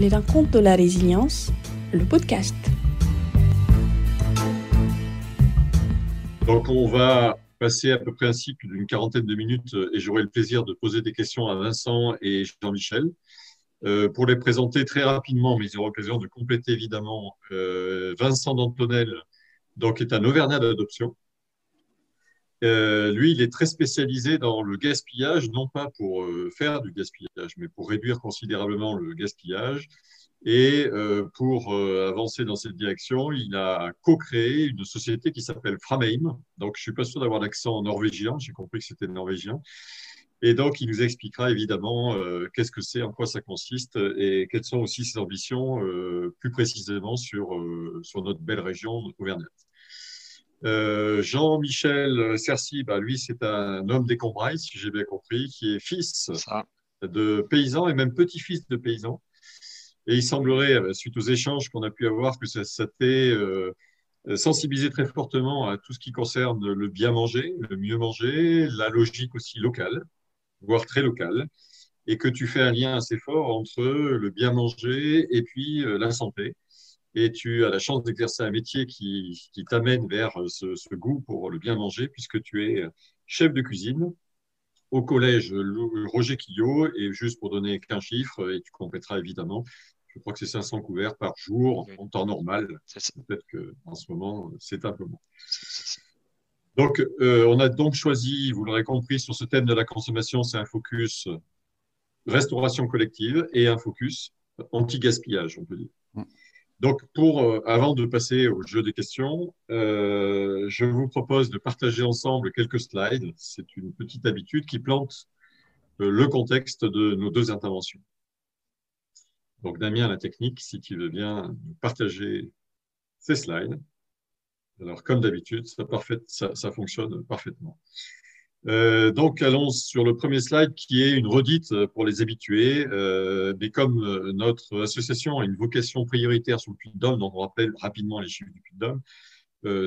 Les rencontres de la résilience, le podcast. Donc, on va passer à peu près un cycle d'une quarantaine de minutes et j'aurai le plaisir de poser des questions à Vincent et Jean-Michel. Euh, pour les présenter très rapidement, mais ils auront l'occasion de compléter évidemment, euh, Vincent Dantonel donc, est un Auvergnat d'adoption. Euh, lui, il est très spécialisé dans le gaspillage, non pas pour euh, faire du gaspillage, mais pour réduire considérablement le gaspillage. Et euh, pour avancer dans cette direction, il a co-créé une société qui s'appelle Frameim. Donc, je suis pas sûr d'avoir l'accent norvégien. J'ai compris que c'était norvégien. Et donc, il nous expliquera évidemment qu'est-ce que c'est, en quoi ça consiste et quelles sont aussi ses ambitions plus précisément sur, sur notre belle région Auvergnat. Euh, Jean-Michel Cercy, bah, lui, c'est un homme des Combrailles, si j'ai bien compris, qui est fils de paysans et même petit-fils de paysans. Et il semblerait, euh, suite aux échanges qu'on a pu avoir, que ça, ça t'ait euh, sensibilisé très fortement à tout ce qui concerne le bien manger, le mieux manger, la logique aussi locale, voire très locale, et que tu fais un lien assez fort entre le bien manger et puis la santé et tu as la chance d'exercer un métier qui, t'amène vers ce, goût pour le bien manger, puisque tu es chef de cuisine au collège Roger Quillot, et juste pour donner qu'un chiffre, et tu compléteras évidemment, je crois que c'est 500 couverts par jour en temps normal. Peut-être qu'en ce moment, c'est un peu moins. Donc, euh, on a donc choisi, vous l'aurez compris, sur ce thème de la consommation, c'est un focus restauration collective et un focus anti-gaspillage, on peut dire. Donc, pour, euh, avant de passer au jeu des questions, euh, je vous propose de partager ensemble quelques slides. C'est une petite habitude qui plante euh, le contexte de nos deux interventions. Donc, Damien, la technique, si tu veux bien partager ces slides. Alors, comme d'habitude, ça fonctionne parfaitement. Euh, donc, allons sur le premier slide qui est une redite pour les habitués. Euh, mais comme euh, notre association a une vocation prioritaire sur le Puy-de-Dôme, donc on rappelle rapidement les chiffres du Puy-de-Dôme,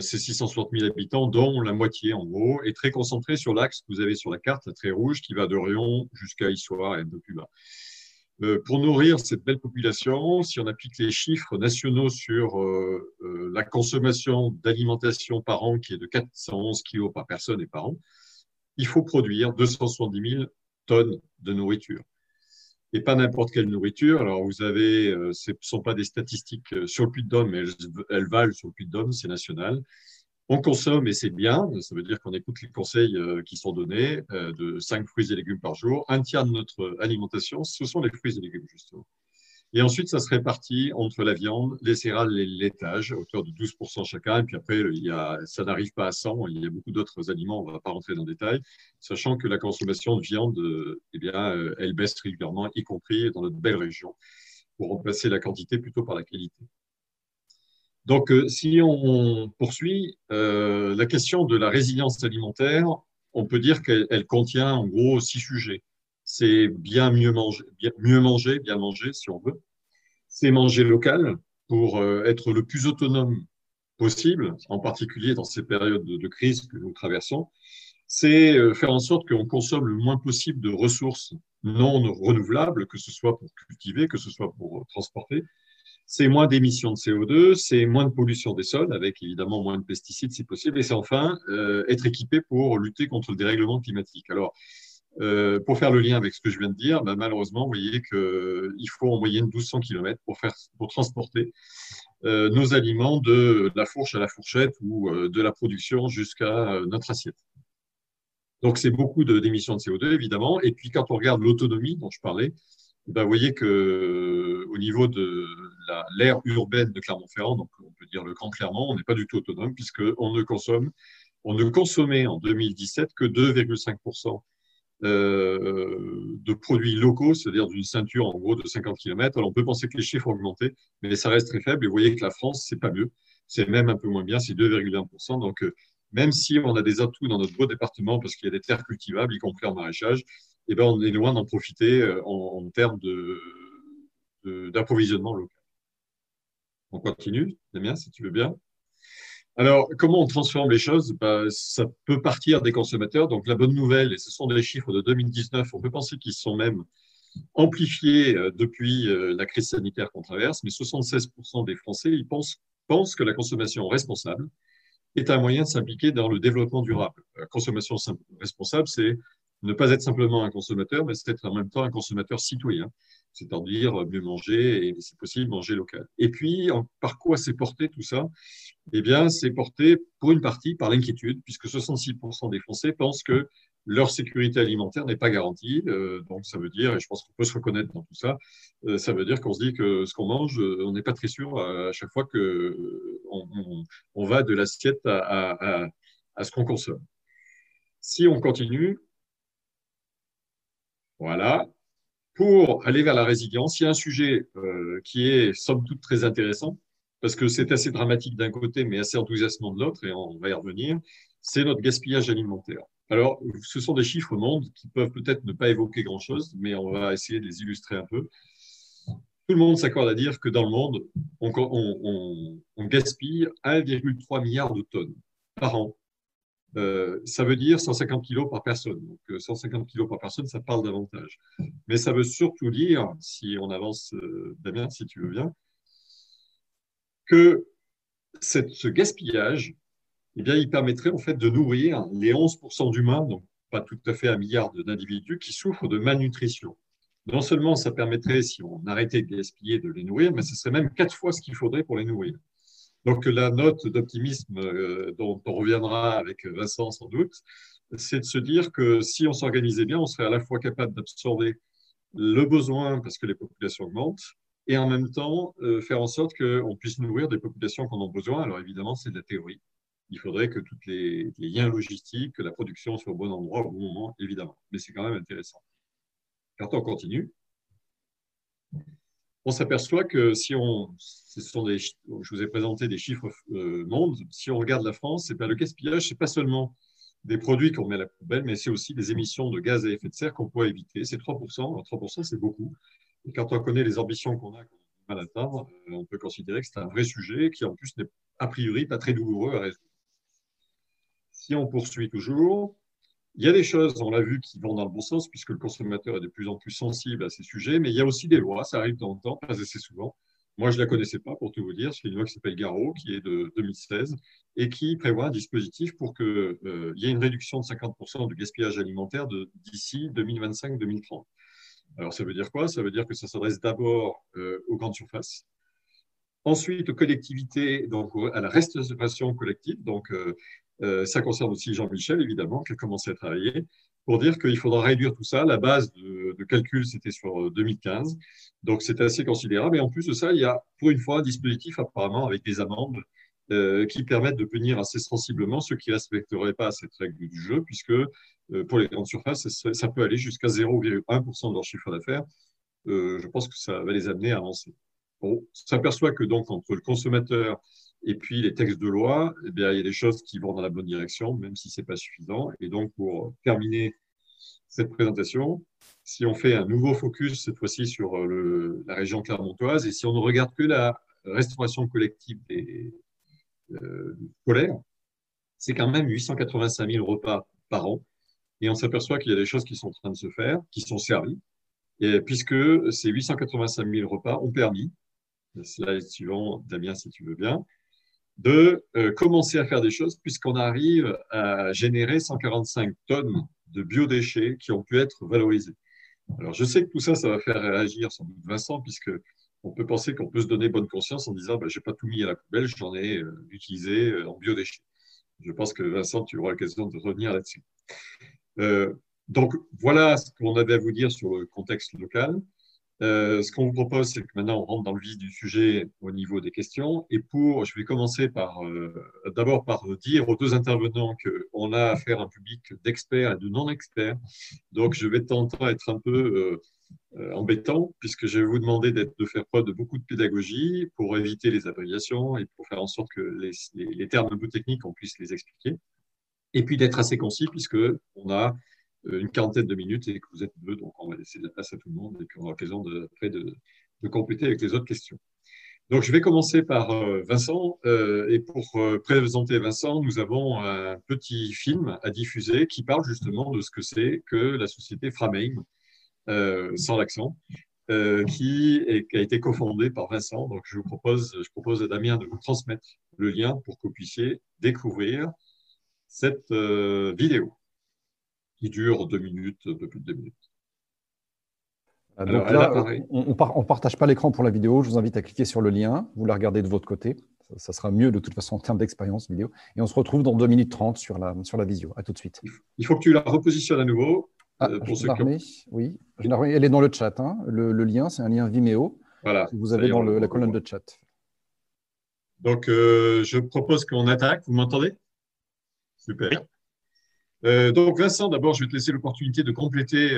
c'est 660 000 habitants, dont la moitié en gros, est très concentrée sur l'axe que vous avez sur la carte, la très rouge, qui va de Rion jusqu'à Issoire et un peu plus bas. Pour nourrir cette belle population, si on applique les chiffres nationaux sur la consommation d'alimentation par an, qui est de 411 kg par personne et par an, il faut produire 270 000 tonnes de nourriture. Et pas n'importe quelle nourriture. Alors, vous avez, euh, ce ne sont pas des statistiques euh, sur le Puy-de-Dôme, mais elles, valent sur le Puy-de-Dôme, c'est national. On consomme et c'est bien, ça veut dire qu'on écoute les conseils euh, qui sont donnés de 5 fruits et légumes par jour. Un tiers de notre alimentation, ce sont les fruits et légumes, justement. Et ensuite, ça se répartit entre la viande, les céréales et le laitage, à hauteur de 12% chacun. Et puis après, il y a, ça n'arrive pas à 100. Il y a beaucoup d'autres aliments, on ne va pas rentrer dans le détail, sachant que la consommation de viande, eh bien, euh, elle baisse régulièrement, y compris dans notre belle région, pour remplacer la quantité plutôt par la qualité. Donc, euh, si on poursuit, euh, la question de la résilience alimentaire, on peut dire qu'elle contient en gros six sujets c'est bien mieux manger, bien, mieux manger, bien manger si on veut. C'est manger local pour euh, être le plus autonome possible, en particulier dans ces périodes de, crise que nous traversons. C'est euh, faire en sorte qu'on consomme le moins possible de ressources non renouvelables, que ce soit pour cultiver, que ce soit pour transporter. C'est moins d'émissions de CO2, c'est moins de pollution des sols, avec évidemment moins de pesticides si possible, et c'est enfin euh, être équipé pour lutter contre le dérèglement climatique. Alors, euh, pour faire le lien avec ce que je viens de dire, bah, malheureusement, vous voyez qu'il euh, faut en moyenne 1200 km pour, transporter euh, nos aliments de la fourche à la fourchette ou de la production jusqu'à notre assiette. Donc, c'est beaucoup d'émissions de, CO2, évidemment. Et puis, quand on regarde l'autonomie dont je parlais, bah, vous voyez que au niveau de l'aire urbaine de Clermont-Ferrand, donc on peut dire le Grand Clermont, on n'est pas du tout autonome puisqu'on ne consomme, on ne consommait en 2017 que 2,5% euh, de produits locaux, c'est-à-dire d'une ceinture en gros de 50 km. Alors on peut penser que les chiffres ont augmenté, mais ça reste très faible. Et vous voyez que la France, c'est pas mieux. C'est même un peu moins bien, c'est 2,1%. Donc euh, même si on a des atouts dans notre beau département parce qu'il y a des terres cultivables, y compris en maraîchage, eh ben, on est loin d'en profiter euh, en, termes d'approvisionnement local. On continue, Damien, si tu veux bien. Alors, comment on transforme les choses? Bah, Ça peut partir des consommateurs. Donc, la bonne nouvelle, et ce sont des chiffres de 2019, on peut penser qu'ils sont même amplifié depuis la crise sanitaire qu'on traverse, mais 76% des Français ils pensent, pensent que la consommation responsable est un moyen de s'impliquer dans le développement durable. La consommation responsable, c'est ne pas être simplement un consommateur, mais c'est être en même temps un consommateur citoyen, c'est-à-dire mieux manger et, si possible, manger local. Et puis, par quoi c'est porté tout ça? Eh bien, c'est porté pour une partie par l'inquiétude, puisque 66% des Français pensent que leur sécurité alimentaire n'est pas garantie. Euh, donc, ça veut dire, et je pense qu'on peut se reconnaître dans tout ça, euh, ça veut dire qu'on se dit que ce qu'on mange, on n'est pas très sûr à, chaque fois qu'on on, va de l'assiette à, à ce qu'on consomme. Si on continue, voilà. Pour aller vers la résilience, il y a un sujet euh, qui est somme toute très intéressant, parce que c'est assez dramatique d'un côté, mais assez enthousiasmant de l'autre, et on va y revenir, c'est notre gaspillage alimentaire. Alors, ce sont des chiffres mondes qui peuvent peut-être ne pas évoquer grand-chose, mais on va essayer de les illustrer un peu. Tout le monde s'accorde à dire que dans le monde, on, on, on gaspille 1,3 milliard de tonnes par an euh, ça veut dire 150 kg par personne. Donc 150 euh, kg par personne, ça parle davantage. Mais ça veut surtout dire, si on avance, euh, Damien, si tu veux bien, que ce gaspillage, eh bien, il permettrait en fait de nourrir les 11% d'humains, donc pas tout à fait un milliard d'individus, qui souffrent de malnutrition. Non seulement ça permettrait, si on arrêtait de gaspiller, de les nourrir, mais ce serait même quatre fois ce qu'il faudrait pour les nourrir. Donc la note d'optimisme euh, dont on reviendra avec Vincent sans doute, c'est de se dire que si on s'organisait bien, on serait à la fois capable d'absorber le besoin parce que les populations augmentent et en même temps euh, faire en sorte qu'on puisse nourrir des populations qui en ont besoin. Alors évidemment, c'est de la théorie. Il faudrait que tous les, les, liens logistiques, que la production soit au bon endroit au bon moment, évidemment. Mais c'est quand même intéressant. Quand on continue, on s'aperçoit que si on, ce sont des, je vous ai présenté des chiffres euh, mondes, si on regarde la France, c'est pas le gaspillage, c'est pas seulement des produits qu'on met à la poubelle, mais c'est aussi des émissions de gaz à effet de serre qu'on pourrait éviter. C'est 3%. Alors 3%, c'est beaucoup. Et quand on connaît les ambitions qu'on a, qu'on a atteindre, euh, on peut considérer que c'est un vrai sujet qui, en plus, n'est a priori pas très douloureux à résoudre. Si on poursuit toujours, il y a des choses, on l'a vu, qui vont dans le bon sens, puisque le consommateur est de plus en plus sensible à ces sujets, mais il y a aussi des lois, ça arrive temps en temps, pas assez souvent. Moi, je ne la connaissais pas, pour tout vous dire. C'est une loi qui s'appelle Garo, qui est de 2016, et qui prévoit un dispositif pour qu'il euh, y ait une réduction de 50% du gaspillage alimentaire d'ici 2025-2030. Alors, ça veut dire quoi? Ça veut dire que ça s'adresse d'abord euh, aux grandes surfaces, ensuite aux collectivités, donc à la restauration collective, donc euh, ça concerne aussi Jean-Michel, évidemment, qui a commencé à travailler pour dire qu'il faudra réduire tout ça. La base de, calcul, c'était sur 2015. Euh, Donc, c'est assez considérable. Et en plus de ça, il y a pour une fois un dispositif apparemment avec des amendes euh, qui permettent de punir assez sensiblement ceux qui ne respecteraient pas cette règle du jeu, puisque pour les grandes surfaces, ça, peut aller jusqu'à 0,1% de leur chiffre d'affaires. je pense que ça va les amener à avancer. On s'aperçoit que donc entre le consommateur et puis les textes de loi, eh il y a des choses qui vont dans la bonne direction, même si ce n'est pas suffisant. Et donc, pour terminer cette présentation, si on fait un nouveau focus, cette fois-ci sur le, la région clermontoise, et si on ne regarde que la restauration collective des euh, c'est quand même 885 000 repas par an. Et on s'aperçoit qu'il y a des choses qui sont en train de se faire, qui sont servies, et puisque ces 885 000 repas ont permis, slide suivant, Damien, si tu veux bien, de euh, commencer à faire des choses puisqu'on arrive à générer 145 tonnes de biodéchets qui ont pu être valorisés. Alors, je sais que tout ça, ça va faire réagir sans doute Vincent, puisque on peut penser qu'on peut se donner bonne conscience en disant je n'ai pas tout mis à la poubelle, j'en ai euh, utilisé euh, en biodéchets. Je pense que Vincent, tu auras l'occasion de revenir là-dessus. donc, voilà ce qu'on avait à vous dire sur le contexte local. Euh, ce qu'on vous propose, c'est que maintenant on rentre dans le vif du sujet au niveau des questions. Et pour, je vais commencer par euh, d'abord par dire aux deux intervenants qu'on a affaire à un public d'experts et de non-experts. Donc je vais tenter être un peu euh, embêtant, puisque je vais vous demander de faire preuve de beaucoup de pédagogie pour éviter les abréviations et pour faire en sorte que les, termes un peu techniques, on puisse les expliquer. Et puis d'être assez concis, puisque on a une quarantaine de minutes et que vous êtes deux, donc on va laisser la place à tout le monde et qu'on aura l'occasion de, de, de, compléter avec les autres questions. Donc, je vais commencer par euh, Vincent. Euh, et pour présenter Vincent, nous avons un petit film à diffuser qui parle justement de ce que c'est que la société Frameim. sans l'accent, qui, a été cofondé par Vincent. Donc, je vous propose, je propose à Damien de vous transmettre le lien pour que vous puissiez découvrir cette vidéo qui dure deux minutes, un peu plus de deux minutes. Donc là, on ne partage pas l'écran pour la vidéo. Je vous invite à cliquer sur le lien. Vous la regardez de votre côté. Ça, sera mieux de toute façon en termes d'expérience vidéo. Et on se retrouve dans 2 minutes 30 sur la, sur la visio. À tout de suite. Il faut que tu la repositionnes à nouveau. Ah, euh, pour oui. Elle est dans le chat. Hein. Le, lien, c'est un lien Vimeo. Voilà. vous avez dans la colonne de chat. Donc, euh, je propose qu'on attaque. Vous m'entendez? Super. Euh, donc, Vincent, d'abord, je vais te laisser l'opportunité de compléter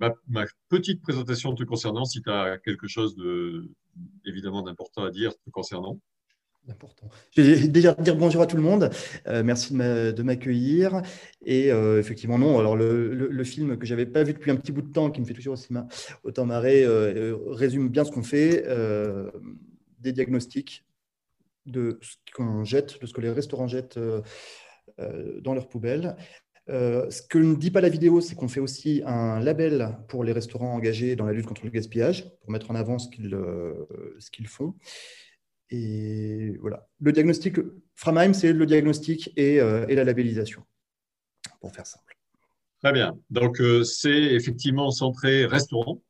ma, petite présentation te concernant, si tu as quelque chose de, évidemment d'important à dire te concernant. Important. Je vais déjà dire bonjour à tout le monde. Euh, merci de m'accueillir. Et euh, effectivement, non. Alors, le, film que j'avais pas vu depuis un petit bout de temps, qui me fait toujours aussi autant marrer, euh, résume bien ce qu'on fait des diagnostics de ce qu'on jette, de ce que les restaurants jettent dans leurs poubelles. Euh, ce que ne dit pas la vidéo, c'est qu'on fait aussi un label pour les restaurants engagés dans la lutte contre le gaspillage, pour mettre en avant ce qu'ils euh, font. Et voilà. Le diagnostic, Framheim, c'est le diagnostic et, euh, et, la labellisation, pour faire simple. Très bien. Donc, c'est effectivement centré restaurant.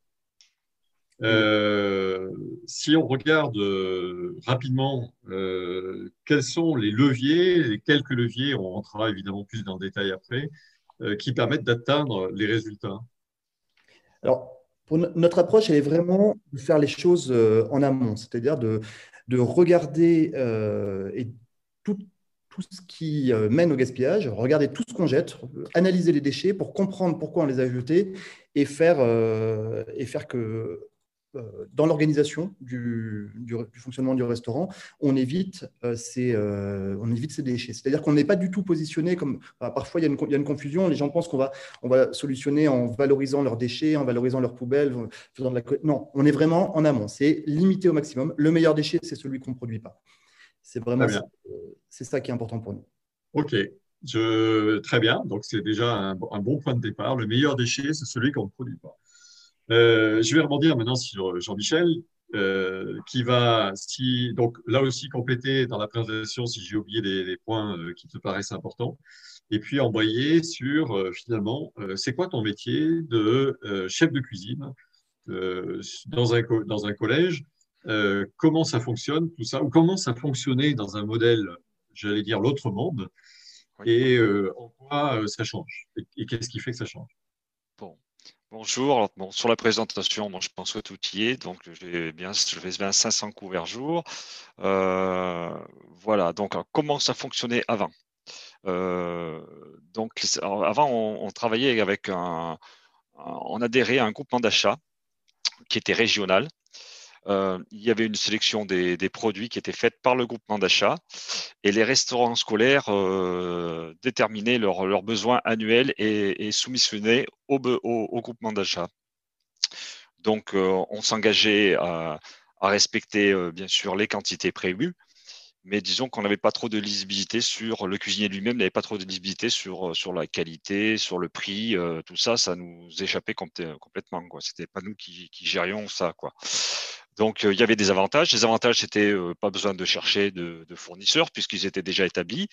Si on regarde rapidement quels sont les leviers, les quelques leviers, on rentrera évidemment plus dans le détail après, qui permettent d'atteindre les résultats? Alors, pour notre approche, elle est vraiment de faire les choses en amont, c'est-à-dire de, de regarder et tout, tout ce qui mène au gaspillage, regarder tout ce qu'on jette, analyser les déchets pour comprendre pourquoi on les a jetés et faire, et faire que euh, dans l'organisation du, fonctionnement du restaurant, on évite, euh, ces, euh, on évite ces déchets. C'est-à-dire qu'on n'est pas du tout positionné comme. parfois, il y, a une, il y, a une, confusion. Les gens pensent qu'on va, on va solutionner en valorisant leurs déchets, en valorisant leurs poubelles. Faisant de la... Non, on est vraiment en amont. C'est limité au maximum. Le meilleur déchet, c'est celui qu'on ne produit pas. C'est vraiment ça, c'est ça qui est important pour nous. OK. Je, très bien. Donc, c'est déjà un, un bon point de départ. Le meilleur déchet, c'est celui qu'on ne produit pas. Euh, je vais rebondir maintenant sur Jean-Michel, euh, qui va, si, donc là aussi compléter dans la présentation si j'ai oublié des, points euh, qui te paraissent importants, et puis envoyer sur finalement, c'est quoi ton métier de chef de cuisine dans, un, dans un collège, comment ça fonctionne, tout ça, ou comment ça fonctionnait dans un modèle, j'allais dire l'autre monde, et en quoi ça change, et qu'est-ce qui fait que ça change? Bonjour. bon, sur la présentation, bon, je pense que tout y est. Donc, bien, je fais bien 500 couverts jour. Euh, voilà. Donc, comment ça fonctionnait avant? Euh, Donc, avant, on, travaillait avec un, on adhérait à un groupement d'achat qui était régional. Euh, il y avait une sélection des, produits qui étaient faits par le groupement d'achat et les restaurants scolaires euh, déterminaient leurs besoins annuels et, soumissionnaient au, groupement d'achat. Donc, euh, on s'engageait à, respecter bien sûr les quantités prévues, mais disons qu'on n'avait pas trop de lisibilité sur le cuisinier lui-même, n'avait pas trop de lisibilité sur, la qualité, sur le prix, tout ça, ça nous échappait complètement. Ce n'était pas nous qui, qui, gérions ça. Quoi. Donc, euh, il y avait des avantages. Les avantages, c'était euh, pas besoin de chercher de, fournisseurs puisqu'ils étaient déjà établis.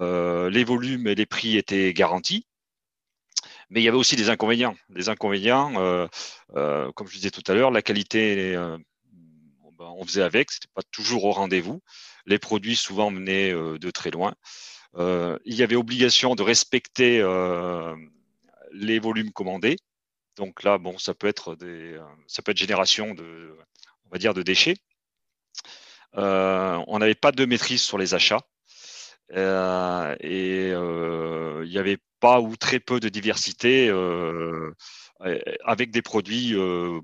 Euh, les volumes et les prix étaient garantis. Mais il y avait aussi des inconvénients. Les inconvénients, comme je disais tout à l'heure, la qualité, ben, on faisait avec, c'était pas toujours au rendez-vous. Les produits souvent venaient de très loin. il y avait obligation de respecter les volumes commandés. Donc là, bon, ça peut être des, ça peut être génération de, on va dire, de déchets. Euh, on n'avait pas de maîtrise sur les achats. Euh, et euh, il n'y avait pas ou très peu de diversité avec des produits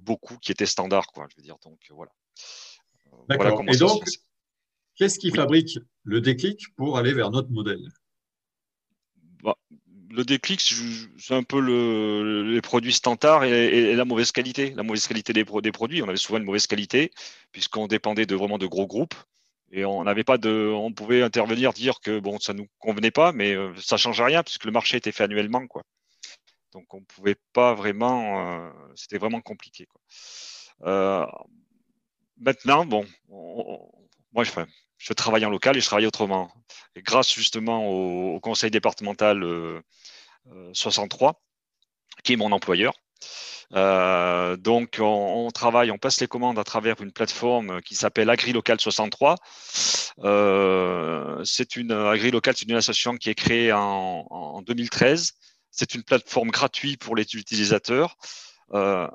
beaucoup qui étaient standards, quoi. Je veux dire, donc voilà. D'accord. et donc, qu'est-ce qui fabrique le déclic pour aller vers notre modèle? Le déclic, c'est un peu les produits standards et, la mauvaise qualité. La mauvaise qualité des, produits. On avait souvent une mauvaise qualité puisqu'on dépendait de vraiment de gros groupes et on n'avait pas. On pouvait intervenir dire que bon, ça nous convenait pas, mais euh, ça change rien puisque le marché était fait annuellement. Donc on ne pouvait pas vraiment, c'était vraiment compliqué. maintenant, bon, moi je, je, travaille en local et je travaille autrement. Grâce justement au, conseil départemental 63, qui est mon employeur, euh, donc, on, travaille, on passe les commandes à travers une plateforme qui s'appelle AgriLocal 63. Euh, c'est une AgriLocal, c'est une association qui est créée en, 2013. C'est une plateforme gratuite pour les utilisateurs. Euh,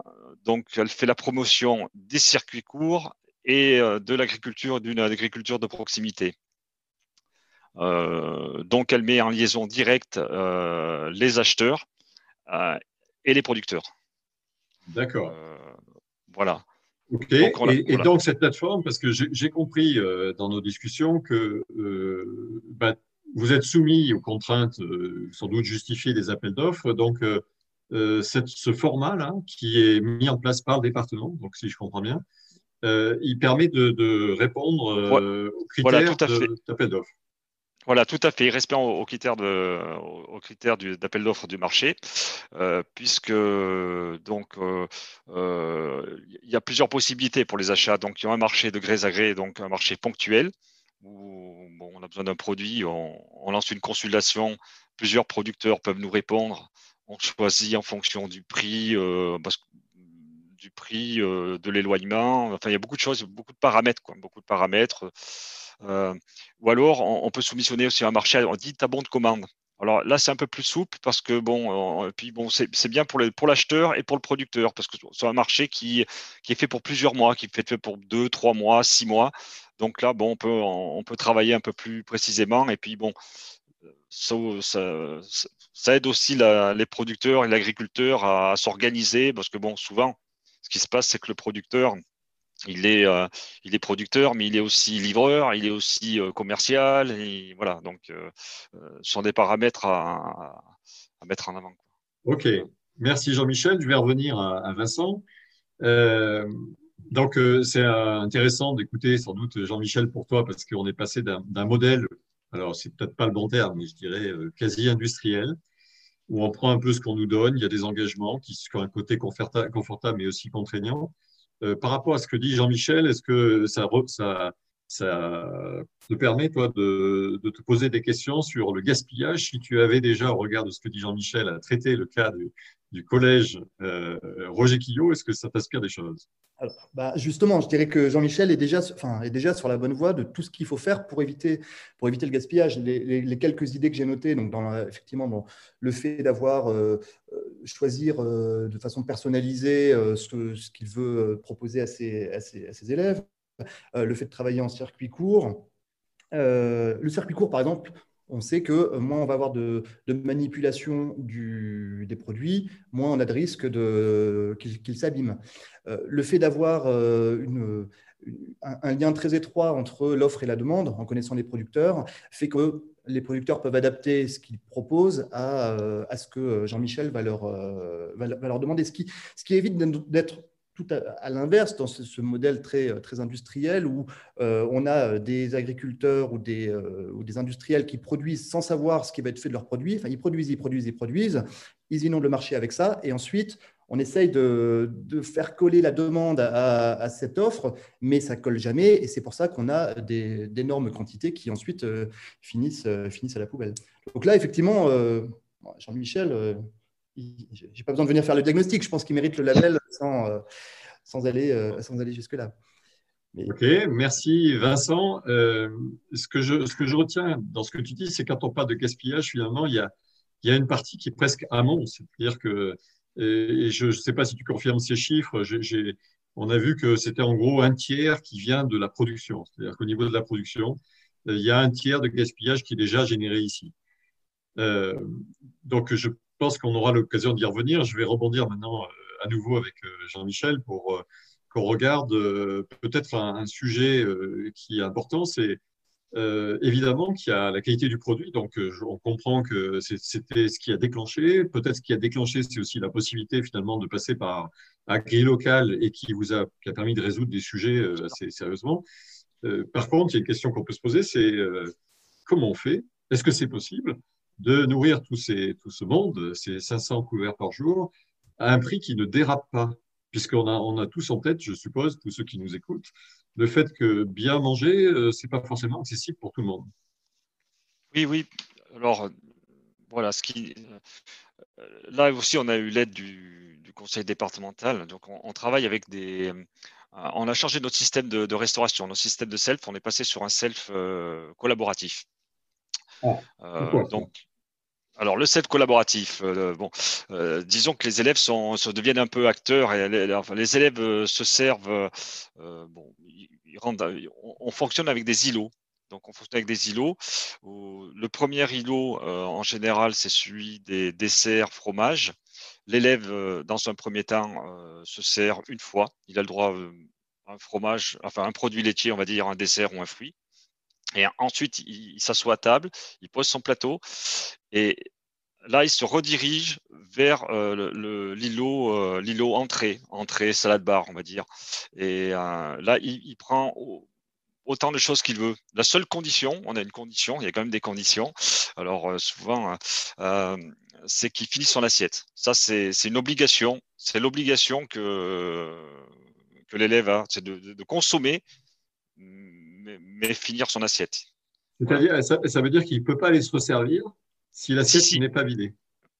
donc, elle fait la promotion des circuits courts et de l'agriculture, d'une agriculture de proximité. donc, elle met en liaison directe les acheteurs et les producteurs. D'accord. Euh, voilà. Ok. et, donc, cette plateforme, parce que j'ai compris euh, dans nos discussions que euh, bah, vous êtes soumis aux contraintes sans doute justifiées des appels d'offres. Donc, ce format-là, qui est mis en place par le département, donc si je comprends bien, il permet de, répondre aux critères d'appel d'offres. Voilà, tout à fait, respect aux, critères d'appel d'offres du marché, euh, puisque donc euh, euh, il y a plusieurs possibilités pour les achats. Donc il y a un marché de gré à gré, donc un marché ponctuel où on a besoin d'un produit, on, lance une consultation, plusieurs producteurs peuvent nous répondre, on choisit en fonction du prix, du prix, de l'éloignement. Enfin, il y a beaucoup de choses, beaucoup de paramètres, beaucoup de paramètres. Euh, ou alors, on, peut soumissionner aussi un marché, on dit tabon de commande. Alors là, c'est un peu plus souple parce que bon, puis bon, c'est bien pour l'acheteur pour et pour le producteur parce que c'est un marché qui, qui est fait pour plusieurs mois, qui est fait pour deux, trois mois, six mois. Donc là, bon, on peut, on peut travailler un peu plus précisément et puis bon, ça, aide aussi les producteurs et l'agriculteur à s'organiser parce que bon, souvent, qui se passe, c'est que le producteur, il est, euh, il est producteur, mais il est aussi livreur, il est aussi euh, commercial. Et voilà, donc euh, ce sont des paramètres à, mettre en avant. Ok, merci Jean-Michel. Je vais revenir à, Vincent. donc c'est intéressant d'écouter sans doute Jean-Michel pour toi parce qu'on est passé d'un modèle, alors c'est peut-être pas le bon terme, mais je dirais quasi industriel, où on prend un peu ce qu'on nous donne, il y a des engagements qui sont un côté confortable mais aussi contraignant. Euh, par rapport à ce que dit Jean-Michel, est-ce que ça, te permet, toi, de, te poser des questions sur le gaspillage? Si tu avais déjà, au regard de ce que dit Jean-Michel, à traiter le cas du, collège euh, Roger Quillot, est-ce que ça t'inspire des choses? Bah justement, je dirais que Jean-Michel est déjà, enfin, est déjà sur la bonne voie de tout ce qu'il faut faire pour éviter, pour éviter le gaspillage. Les, quelques idées que j'ai notées, donc effectivement le fait d'avoir euh, euh, choisir euh, de façon personnalisée ce, qu'il veut proposer à ses, à ses élèves, le fait de travailler en circuit court. le circuit court, par exemple, on sait que moins on va avoir de, manipulation des produits, moins on a de risque qu'ils s'abîment. Euh, le fait d'avoir euh, un, lien très étroit entre l'offre et la demande, en connaissant les producteurs, fait que les producteurs peuvent adapter ce qu'ils proposent à, euh, ce que Jean-Michel va leur, demander, ce qui évite d'être à, l'inverse dans ce, modèle très, très industriel où euh, on a des agriculteurs ou des, euh, industriels qui produisent sans savoir ce qui va être fait de leurs produits. Enfin, ils produisent, ils produisent, ils produisent. Ils inondent le marché avec ça. Et ensuite, on essaye de, faire coller la demande à, cette offre, mais ça colle jamais. Et c'est pour ça qu'on a d'énormes quantités qui ensuite euh, finissent à la poubelle. Donc là, effectivement, Jean-Michel j'ai pas besoin de venir faire le diagnostic. Je pense qu'il mérite le label sans, euh, sans aller, euh, sans aller jusque-là. Ok, merci Vincent. Euh, ce, que je, ce que je retiens dans ce que tu dis, c'est quand on parle de gaspillage, finalement, il y a, il y a une partie qui est presque amont. C'est-à-dire que, et je ne sais pas si tu confirmes ces chiffres, on a vu que c'était en gros un tiers qui vient de la production. C'est-à-dire qu'au niveau de la production, il y a un tiers de gaspillage qui est déjà généré ici. donc, je je pense qu'on aura l'occasion d'y revenir. Je vais rebondir maintenant euh, à nouveau avec euh, Jean-Michel pour euh, qu'on regarde peut-être un, sujet qui est important. C'est évidemment qu'il y a la qualité du produit. Donc, on comprend que c'était ce qui a déclenché. Peut-être ce qui a déclenché, c'est aussi la possibilité finalement de passer par un local et qui vous a, qui a permis de résoudre des sujets assez sérieusement. par contre, il y a une question qu'on peut se poser, c'est comment on fait? Est-ce que c'est possible? De nourrir tout, ce monde, ces 500 couverts par jour, à un prix qui ne dérape pas, puisqu'on a, on a tous en tête, je suppose, tous ceux qui nous écoutent, le fait que bien manger, euh, c'est pas forcément accessible pour tout le monde. Oui, oui. Alors, voilà, ce qui, euh, là aussi, on a eu l'aide du, conseil départemental. Donc, on, travaille avec des. Euh, on a changé notre système de, restauration, notre système de self. On est passé sur un self collaboratif. Ah, donc, alors, le set collaboratif, bon, disons que les élèves sont, se deviennent un peu acteurs et les, élèves se servent, bon, ils rendent, on, fonctionne avec des îlots. Donc, on fonctionne avec des îlots. Le premier îlot, en général, c'est celui des desserts fromages. L'élève, dans un premier temps, se sert une fois. Il a le droit à un fromage, enfin un produit laitier, on va dire un dessert ou un fruit. Et ensuite, il, s'assoit à table, il pose son plateau et là, il se redirige vers euh, l'îlot, euh, l'îlot entrée, entrée, salade bar, on va dire. Et euh, là, il, prend autant de choses qu'il veut. La seule condition, on a une condition, il y a quand même des conditions. Alors souvent, c'est qu'il finisse son assiette. Ça, c'est une obligation. C'est l'obligation que l'élève a, c'est de, consommer mais, finir son assiette. C'est-à-dire, ça, veut dire qu'il ne peut pas aller se resservir si l'assiette n'est pas vidée.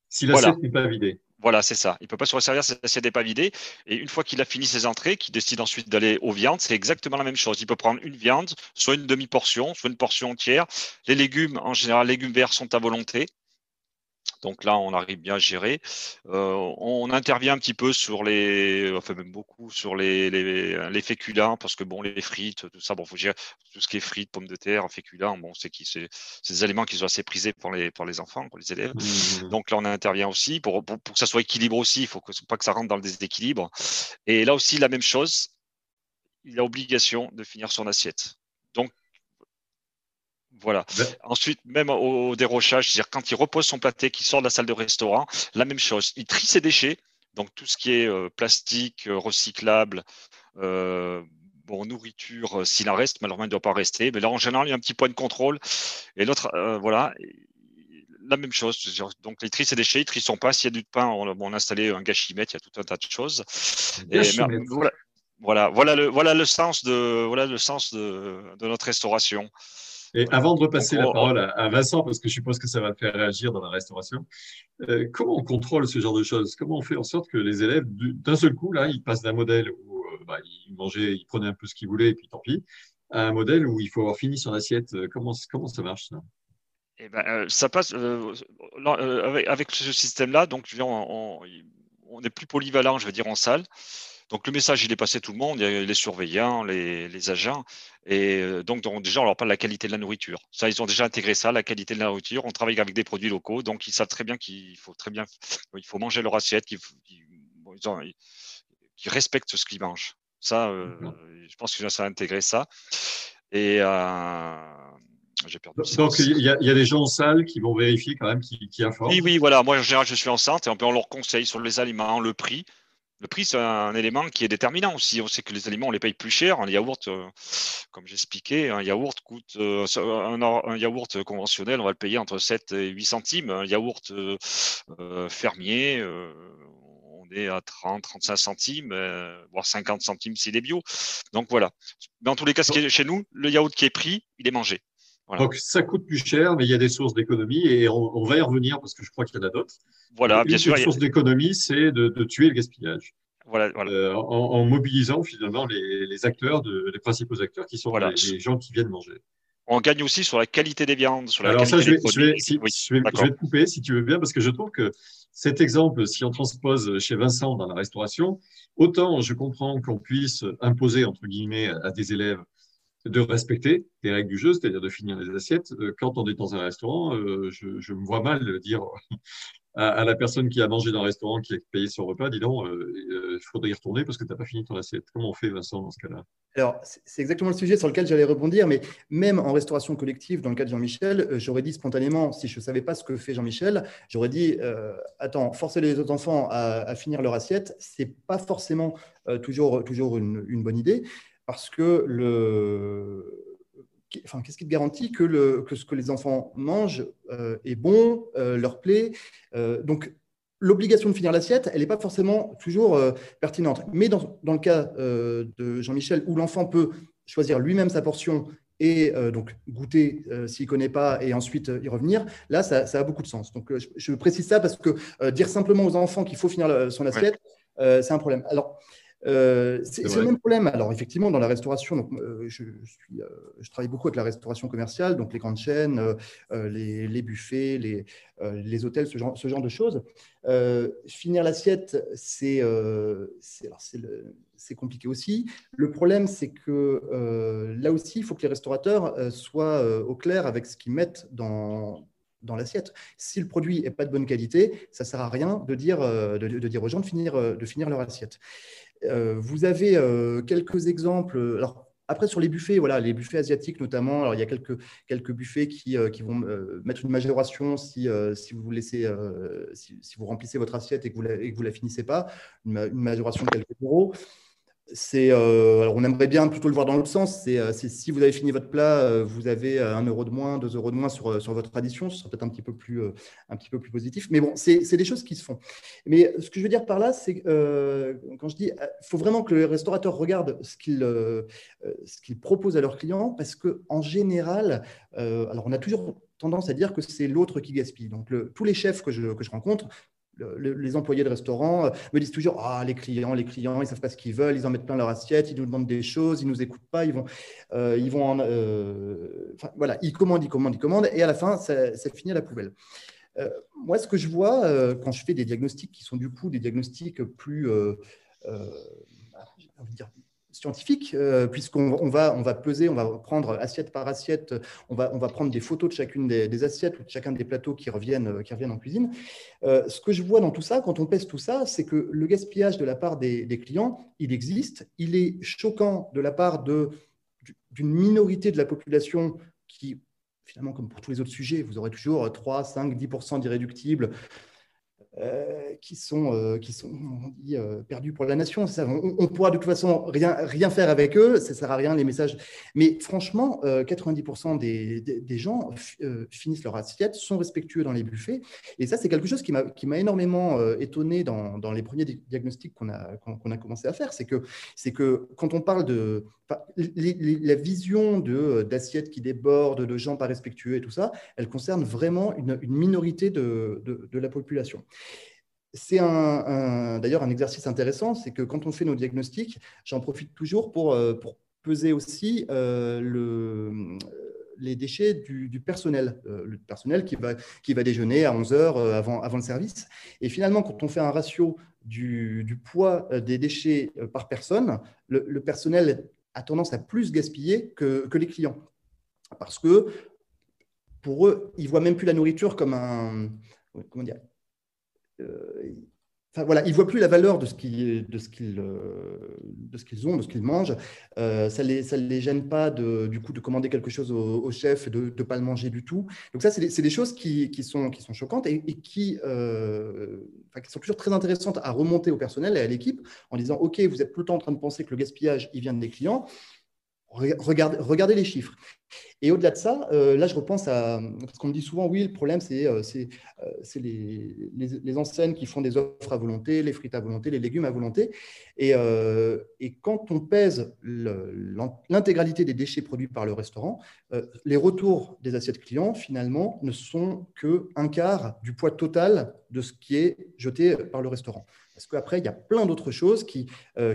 Si l'assiette n'est pas vidée. Voilà, c'est ça. Il ne peut pas se resservir si l'assiette n'est pas vidée. Et une fois qu'il a fini ses entrées, qu'il décide ensuite d'aller aux viandes, c'est exactement la même chose. Il peut prendre une viande, soit une demi-portion, soit une portion entière. Les légumes, en général, légumes verts sont à volonté. Donc là, on arrive bien à gérer. Euh, on intervient un petit peu sur les, enfin même beaucoup sur les, les, féculents parce que bon, les frites, tout ça, bon, faut gérer tout ce qui est frites, pommes de terre, féculents, bon, c'est qui, c'est des éléments qui sont assez prisés pour les, pour les enfants, pour les élèves. Mmh. Donc là, on intervient aussi pour, pour, que ça soit équilibré aussi. Il faut que, pas que ça rentre dans le déséquilibre. Et là aussi, la même chose. Il a obligation de finir son assiette. Donc, voilà. Ensuite, même au, dérochage, c'est-à-dire quand il repose son pâté, qu'il sort de la salle de restaurant, la même chose. Il trie ses déchets, donc tout ce qui est euh, plastique, euh, recyclable, euh, bon, nourriture, s'il en reste, malheureusement, il ne doit pas rester. Mais là, en général, il y a un petit point de contrôle. Et l'autre, voilà, la même chose. Donc, il trie ses déchets, il trie son pain. S'il y a du pain, on, a installé un gâchimètre, il y a tout un tas de choses. voilà, voilà, le, voilà le sens de, voilà le sens de notre restauration. Et avant de repasser la parole à, Vincent, parce que je suppose que ça va te faire réagir dans la restauration, euh, comment on contrôle ce genre de choses? Comment on fait en sorte que les élèves, d'un seul coup, là, ils passent d'un modèle où euh, bah, ils mangeaient, ils prenaient un peu ce qu'ils voulaient, et puis tant pis, à un modèle où il faut avoir fini son assiette Comment, comment ça marche ça? Eh ben, euh, ça passe avec, ce système-là. Donc, on, on, est plus polyvalent, je veux dire, en salle. Donc le message, il est passé à tout le monde, les surveillants, les, agents. Et euh, donc, déjà, on leur parle de la qualité de la nourriture. Ça, ils ont déjà intégré ça, la qualité de la nourriture. On travaille avec des produits locaux, donc ils savent très bien qu'il faut très bien, il faut manger leur assiette, qu'ils respectent ce qu'ils mangent. Ça, euh, je pense que ça a intégré ça. Et euh, j'ai perdu. Donc, il y, a, des gens en salle qui vont vérifier quand même qui, qui Oui, oui, voilà. Moi, en général, je suis enceinte et on, on leur conseille sur les aliments, le prix. Le prix, c'est un élément qui est déterminant aussi. On sait que les aliments, on les paye plus cher. Un yaourt, euh, comme j'expliquais, un yaourt coûte euh, un, yaourt conventionnel, on va le payer entre 7 et 8 centimes. Un yaourt euh, fermier, on est à 30, 35 centimes, voire 50 centimes s'il est bio. Donc voilà. Dans tous les cas, chez nous, le yaourt qui est pris, il est mangé. Donc ça coûte plus cher, mais il y a des sources d'économie et on, va y revenir parce que je crois qu'il y en a d'autres. Voilà, bien sûr. Une source d'économie, c'est de, tuer le gaspillage. Voilà, euh, en, mobilisant finalement les, acteurs, les principaux acteurs qui sont les, gens qui viennent manger. On gagne aussi sur la qualité des viandes, sur la Alors ça, je vais, je, vais, je, vais, te couper si tu veux bien, parce que je trouve que cet exemple, si on transpose chez Vincent dans la restauration, autant je comprends qu'on puisse imposer, entre guillemets, à des élèves de respecter les règles du jeu, c'est-à-dire de finir les assiettes. Euh, quand on est dans un restaurant, euh, je, me vois mal dire à, la personne qui a mangé dans un restaurant, qui a payé son repas, dis donc, euh, il faudrait y retourner parce que tu n'as pas fini ton assiette. Comment on fait, Vincent, dans ce cas-là? Alors, c'est exactement le sujet sur lequel j'allais rebondir, mais même en restauration collective, dans le cas de Jean-Michel, j'aurais dit spontanément, si je ne savais pas ce que fait Jean-Michel, j'aurais dit, attends, forcer les autres enfants à, finir leur assiette, ce n'est pas forcément toujours, toujours une bonne idée parce que le, enfin, qu'est-ce qui te garantit que, le, que ce que les enfants mangent est bon, leur plaît Donc, l'obligation de finir l'assiette, elle n'est pas forcément toujours pertinente. Mais dans, dans le cas de Jean-Michel, où l'enfant peut choisir lui-même sa portion et donc goûter s'il ne connaît pas et ensuite y revenir, là, ça, a beaucoup de sens. Donc, je, précise ça parce que dire simplement aux enfants qu'il faut finir son assiette, c'est un problème. Alors, euh, c'est le même problème. Alors, effectivement, dans la restauration, donc, euh, je, suis, euh, je, travaille beaucoup avec la restauration commerciale, donc les grandes chaînes, les, les, buffets, les, les hôtels, ce genre, ce genre, de choses. finir l'assiette, c'est compliqué aussi. Le problème, c'est que là aussi, il faut que les restaurateurs soient au clair avec ce qu'ils mettent dans, dans l'assiette. Si le produit n'est pas de bonne qualité, ça ne sert à rien de dire, de, de, dire aux gens de finir, de finir leur assiette. Euh, vous avez euh, quelques exemples. Alors, après, sur les buffets, voilà, les buffets asiatiques notamment, alors il y a quelques, quelques buffets qui, euh, qui vont mettre une majoration si, si vous laissez, si, vous remplissez votre assiette et que vous la, que vous la finissez pas, une, une majoration de quelques euros euh, alors on aimerait bien plutôt le voir dans l'autre sens. C'est, euh, si vous avez fini votre plat, euh, vous avez un euro de moins, deux euros de moins sur, sur votre addition. Ce sera peut-être un petit peu plus, un petit peu plus positif. Mais bon, c'est, des choses qui se font. Mais ce que je veux dire par là, c'est quand je dis, faut vraiment que le restaurateur regarde ce qu'il, ce qu'il propose à leurs clients, parce que en général, alors on a toujours tendance à dire que c'est l'autre qui gaspille. Donc tous les chefs que je, que je rencontre les employés de restaurant euh, me disent toujours Ah, les clients, les clients, ils savent pas ce qu'ils veulent, ils en mettent plein leur assiette, ils nous demandent des choses, ils ne nous écoutent pas, ils vont, euh, ils vont euh, voilà, ils commandent, ils commandent, ils commandent, et à la fin, ça, finit à la poubelle. moi, ce que je vois quand je fais des diagnostics qui sont du coup des diagnostics plus, scientifique, euh, puisqu'on on va, on va peser, on va prendre assiette par assiette, on va, on va prendre des photos de chacune des, assiettes ou de chacun des plateaux qui reviennent, euh, qui reviennent en cuisine. Euh, ce que je vois dans tout ça, quand on pèse tout ça, c'est que le gaspillage de la part des, clients, il existe, il est choquant de la part d'une minorité de la population qui, finalement, comme pour tous les autres sujets, vous aurez toujours 3, 5, 10% d'irréductibles euh, qui sont, euh, qui sont euh, perdus pour la nation. On, on, pourra de toute façon rien, rien faire avec eux, ça ne sert à rien les messages. Mais franchement, 90% des, des, gens finissent leur assiette, sont respectueux dans les buffets. Et ça, c'est quelque chose qui m'a énormément étonné dans, dans, les premiers diagnostics qu'on a, qu'on a commencé à faire. C'est que, que quand on parle de la vision d'assiettes qui débordent, de gens pas respectueux et tout ça, elle concerne vraiment une, minorité de, de la population. C'est un, d'ailleurs un exercice intéressant, c'est que quand on fait nos diagnostics, j'en profite toujours pour, euh, peser aussi euh, le, les déchets du, personnel, euh, le personnel qui va, qui va déjeuner à 11 heures avant, avant le service. Et finalement, quand on fait un ratio du, poids des déchets par personne, le, personnel a tendance à plus gaspiller que, que les clients. Parce que pour eux, ils voient même plus la nourriture comme un, comment dire, euh, enfin, voilà, ils ne voient plus la valeur de ce qu'ils, de ce qu'ils, euh, de ce qu'ils ont, de ce qu'ils mangent. Euh, ça ne les, ça les gêne pas de, du coup, de commander quelque chose au, chef et de ne pas le manger du tout. Donc ça, c'est des, choses qui, sont, qui sont choquantes et, qui, qui sont toujours très intéressantes à remonter au personnel et à l'équipe en disant, OK, vous êtes tout le temps en train de penser que le gaspillage, il vient des clients. Regardez, les chiffres. Et au-delà de ça, euh, là, je repense à. Parce qu'on me dit souvent, oui, le problème, c'est euh, euh, les, les, enseignes qui font des offres à volonté, les frites à volonté, les légumes à volonté. Et, et quand on pèse l'intégralité des déchets produits par le restaurant, les retours des assiettes clients, finalement, ne sont qu'un quart du poids total de ce qui est jeté par le restaurant. Parce qu'après, il y a plein d'autres choses qui,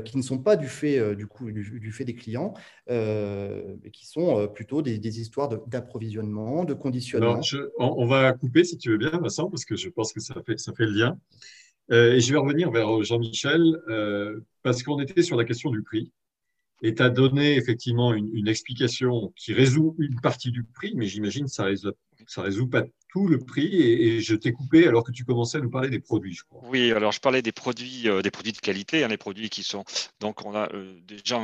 qui ne sont pas du fait, du, coup, du, fait des clients, mais qui sont plutôt des, histoires d'approvisionnement, de, conditionnement. on, va couper si tu veux bien, Vincent, parce que je pense que ça fait, ça fait le lien. Euh, et je vais revenir vers Jean-Michel, euh, parce qu'on était sur la question du prix. Et tu as donné effectivement une, explication qui résout une partie du prix, mais j'imagine que ça ne résout, ça résout pas le prix. Et, je t'ai coupé alors que tu commençais à nous parler des produits. Oui, alors je parlais des produits, euh, des produits de qualité, hein, les produits qui sont. Donc, on a déjà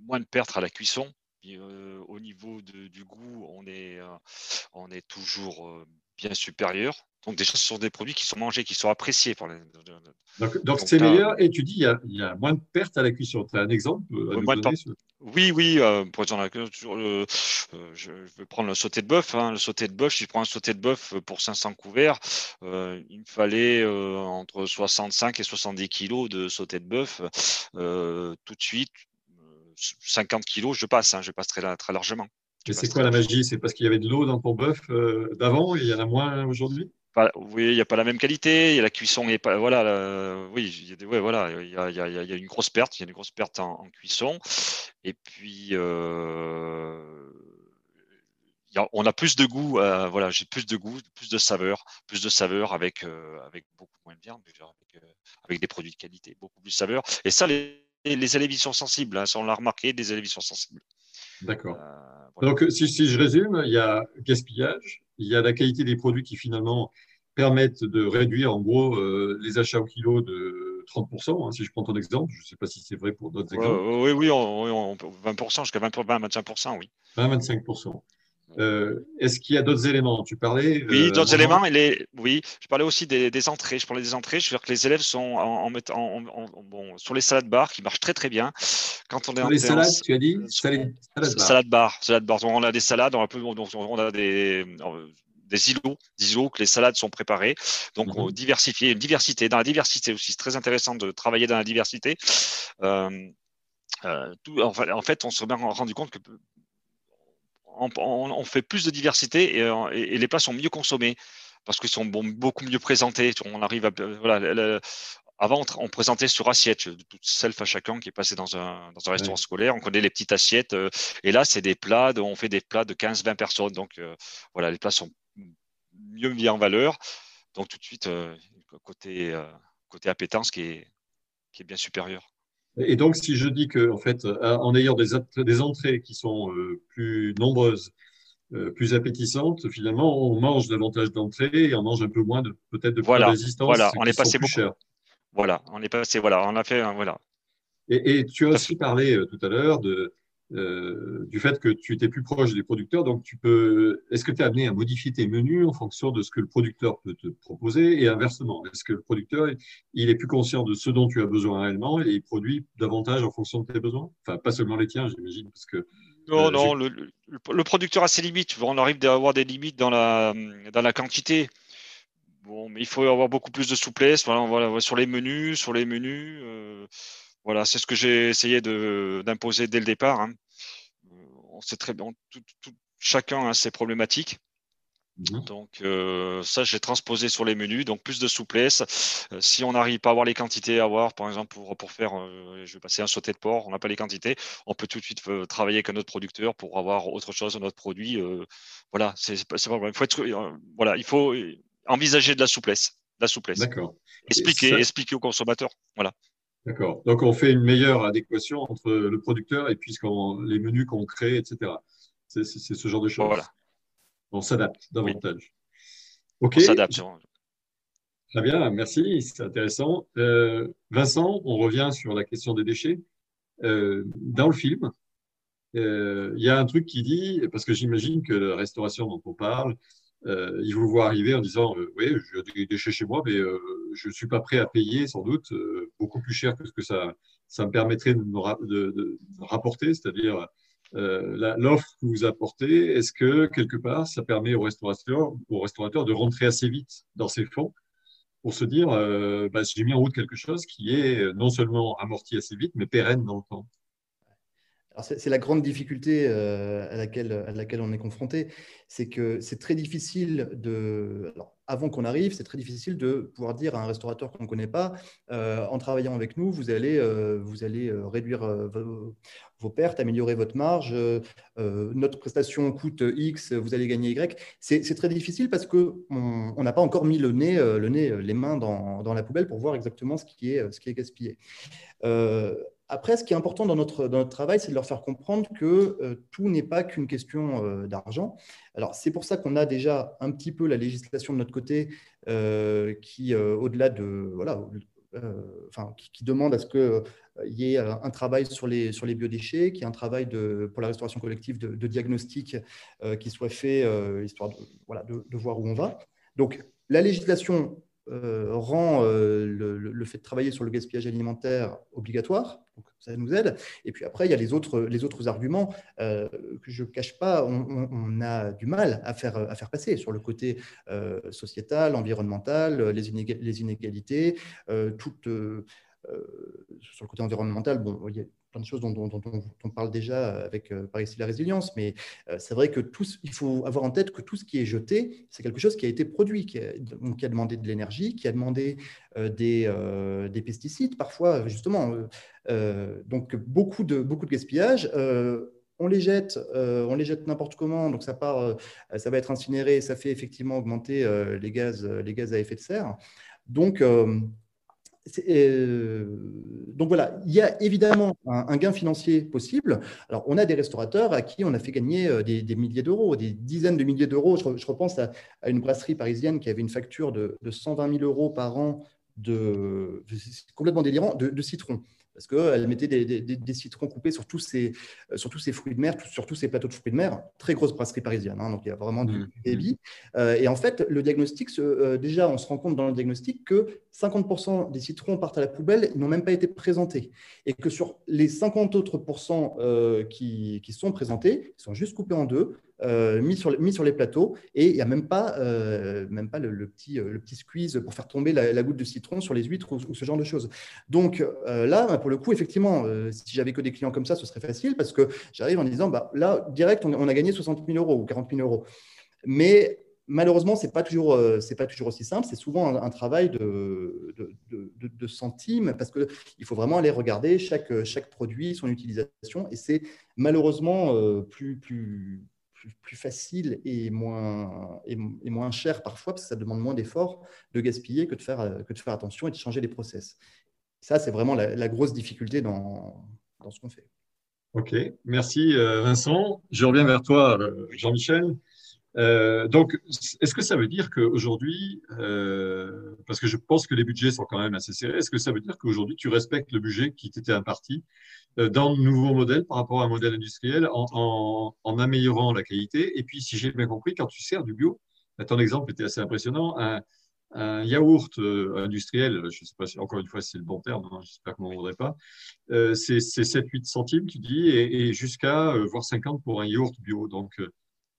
moins de pertes à la cuisson, euh, au niveau du goût, on est, euh, on est toujours euh, bien supérieur. Donc déjà, ce sont des produits qui sont mangés, qui sont appréciés par les. Donc c'est meilleur. Et tu dis, il y, a, moins de pertes à la cuisson. Tu as un exemple à Oui, oui. Euh, pour euh, je vais prendre le sauté de bœuf. Hein. Le sauté de bœuf, si je prends un sauté de bœuf pour 500 couverts, euh, il me fallait entre 65 et 70 kilos de sauté de bœuf. tout de suite, 50 kilos, je passe. Hein. je passe très, très largement. Et c'est quoi la magie? C'est parce qu'il y avait de l'eau dans ton bœuf d'avant et il y en a moins aujourd'hui? Oui, il n'y a pas la même qualité, il y a la cuisson n'est pas. Voilà, oui, il y, a ouais, voilà, il y a, y, a, y a, une grosse perte, il y a une grosse perte en, cuisson. Et puis, euh, on a plus de goût, euh, voilà, j'ai plus de goût, plus de saveur, plus de saveur avec, euh, avec beaucoup moins de viande, avec, avec, des produits de qualité, beaucoup plus de saveur. Et ça, les, les élèves sont sensibles, hein, on l'a remarqué, des élèves sont sensibles. D'accord. Donc, si, si, je résume, il y a gaspillage, il y a la qualité des produits qui finalement permettent de réduire en gros euh, les achats au kilo de 30%, hein, si je prends ton exemple. Je ne sais pas si c'est vrai pour d'autres exemples. oui, oui, 20%, jusqu'à 20, 25%, oui. 20-25%. Euh, est-ce qu'il y a d'autres éléments Tu parlais. Oui, euh, d'autres éléments. Oui, je parlais aussi des, entrées. Je parlais des entrées. Je veux dire que les élèves sont en, en, bon, sur les salades bars qui marchent très très bien. Quand on est sur les salades, tu as dit salade, salade bar. Salade bar. On a des salades. On a, on a des des îlots, des îlots que les salades sont préparées. Donc, mhm. diversifier, une diversité. Dans la diversité aussi, c'est très intéressant de travailler dans la diversité. Euh, euh, en, fait, on s'est rendu compte que on, fait plus de diversité et, les plats sont mieux consommés parce qu'ils sont beaucoup mieux présentés. On arrive à voilà, avant, on présentait sur assiette, toute self à chacun qui est passé dans un, dans un restaurant scolaire. On connaît les petites assiettes. Euh, et là, c'est des plats, on fait des plats de 15-20 personnes. Donc, voilà, les plats sont mieux mis en valeur. Donc tout de suite, euh, côté, euh, côté appétence qui est, qui est bien supérieur. Et donc, si je dis que, en fait, euh, en ayant des, des entrées qui sont plus nombreuses, plus appétissantes, finalement, on mange davantage d'entrées et on mange un peu moins de peut-être de voilà, résistance. Voilà, on est passé beaucoup. Cher. Voilà, on est passé. Voilà, on a fait. Voilà. Et, et tu as aussi parlé tout à l'heure de euh, du fait que tu étais plus proche des producteurs. Donc, tu peux. Est-ce que tu es amené à modifier tes menus en fonction de ce que le producteur peut te proposer? Et inversement Est-ce que le producteur il est plus conscient de ce dont tu as besoin réellement et il produit davantage en fonction de tes besoins? Enfin, pas seulement les tiens, j'imagine, parce que. Non, euh, non, le, producteur a ses limites. On arrive à avoir des limites dans la, dans la quantité. Bon, mais il faut avoir beaucoup plus de souplesse. Voilà, voilà sur les menus, sur les menus. Euh, voilà, c'est ce que j'ai essayé d'imposer dès le départ. Hein. On sait très bien, chacun a ses problématiques. Mhm. Donc euh, ça, j'ai transposé sur les menus, donc plus de souplesse. Euh, si on n'arrive pas à avoir les quantités à avoir, par exemple pour, pour faire, euh, je vais passer un sauté de porc, on n'a pas les quantités, on peut tout de suite travailler avec un autre producteur pour avoir autre chose, un autre produit. voilà, c'est pas, Il faut être, voilà, il faut envisager de la souplesse, la souplesse. D'accord. Expliquer, expliquer aux consommateurs. Voilà. D'accord. Donc, on fait une meilleure adéquation entre le producteur et puis les menus qu'on crée, etc. C'est ce genre de choses. Voilà. On s'adapte davantage. OK. On s'adapte. Très bien, merci, c'est intéressant. Euh, Vincent, on revient sur la question des déchets. Euh, dans le film, euh, il y a un truc qui dit, parce que j'imagine que la restauration dont on parle, euh, ils vous voient arriver en disant euh, Oui, j'ai des déchets chez moi, mais euh, je ne suis pas prêt à payer sans doute beaucoup plus cher que ce que ça, ça me permettrait de, de, rapporter, c'est-à-dire l'offre que vous apportez. Est-ce que quelque part, ça permet aux restaurateurs, aux restaurateurs de rentrer assez vite dans ces fonds pour se dire bah, J'ai mis en route quelque chose qui est non seulement amorti assez vite, mais pérenne dans le temps? C'est la grande difficulté euh, à, laquelle, on est confronté, c'est que c'est très difficile de... Alors, avant qu'on arrive, c'est très difficile de pouvoir dire à un restaurateur qu'on ne connaît pas, euh, en travaillant avec nous, vous allez, euh, vous allez réduire vos, pertes, améliorer votre marge, notre prestation coûte X, vous allez gagner Y. C'est très difficile parce qu'on n'a pas encore mis le nez, le nez les mains dans, dans, la poubelle pour voir exactement ce qui est, ce qui est gaspillé. Après, ce qui est important dans notre, dans notre travail, c'est de leur faire comprendre que euh, tout n'est pas qu'une question euh, d'argent. Alors, c'est pour ça qu'on a déjà un petit peu la législation de notre côté euh, qui, au-delà de. Voilà, enfin, qui, demande à ce qu'il y ait un travail sur les, sur les biodéchets, qu'il y ait un travail pour la restauration collective de, diagnostic qui soit fait, histoire de, voilà, de, voir où on va. Donc, la législation euh, rend euh, le, fait de travailler sur le gaspillage alimentaire obligatoire. Donc ça nous aide. Et puis après, il y a les autres, les autres arguments euh, que je ne cache pas, on, a du mal à faire, à faire passer sur le côté sociétal, environnemental, les, inégalités, toutes, sur le côté environnemental, bon, il plein de dont, on, parle déjà avec euh, par ici la résilience, mais euh, c'est vrai que tout, il faut avoir en tête que tout ce qui est jeté, c'est quelque chose qui a été produit, qui a, demandé de l'énergie, qui a demandé euh, des, des, pesticides parfois, justement. donc beaucoup de, beaucoup de gaspillage on les jette, on les jette n'importe comment, donc ça part, ça va être incinéré, ça fait effectivement augmenter les gaz, les gaz à effet de serre. Donc euh, donc voilà, il y a évidemment un, gain financier possible. Alors, on a des restaurateurs à qui on a fait gagner euh, des, milliers d'euros, des dizaines de milliers d'euros. Je, repense à, une brasserie parisienne qui avait une facture de, de 120 000 euros par an de, complètement délirant, de citron parce qu'elle mettait des, citrons coupés sur tous, ces, euh, sur tous ces fruits de mer, sur tous ces plateaux de fruits de mer. Très grosse brasserie parisienne, hein, donc il y a vraiment du mmh. débit. Euh, et en fait, le diagnostic, euh, déjà, on se rend compte dans le diagnostic que 50% des citrons partent à la poubelle, ils n'ont même pas été présentés. Et que sur les 50 autres pourcents qui, qui sont présentés, ils sont juste coupés en deux. Euh, mis, sur, les plateaux et il n'y a même pas, euh, même pas le, petit, euh, le petit squeeze pour faire tomber la, goutte de citron sur les huîtres ou, ce genre de choses. Donc là, pour le coup, effectivement, si j'avais que des clients comme ça, ce serait facile parce que j'arrive en disant, bah, là, direct, on, a gagné 60 000 euros ou 40 000 euros. Mais malheureusement, ce n'est pas, toujours, pas toujours aussi simple. C'est souvent un, travail de, de, centimes parce qu'il faut vraiment aller regarder chaque, chaque produit, son utilisation. Et c'est malheureusement plus, plus, facile et moins, et, moins cher parfois, parce que ça demande moins d'efforts de gaspiller que de, faire, euh, que de faire attention et de changer les process. Ça, c'est vraiment la, grosse difficulté dans, dans ce qu'on fait. OK, merci euh, Vincent. Je reviens vers toi, euh, donc, est-ce que ça veut dire qu'aujourd'hui, parce que je pense que les budgets sont quand même assez serrés, est-ce que ça veut dire qu'aujourd'hui tu respectes le budget qui t'était imparti euh, dans de nouveaux modèles par rapport à un modèle industriel en, améliorant la qualité? Et puis, si j'ai bien compris, quand tu sers du bio, bah, ton exemple était assez impressionnant, un, yaourt euh, industriel, je ne sais pas si, encore une fois, si c'est le bon terme, hein, j'espère qu'on ne m'en voudrait pas, euh, c'est 7-8 centimes, tu dis, et, jusqu'à voire 50 pour un yaourt bio. Donc,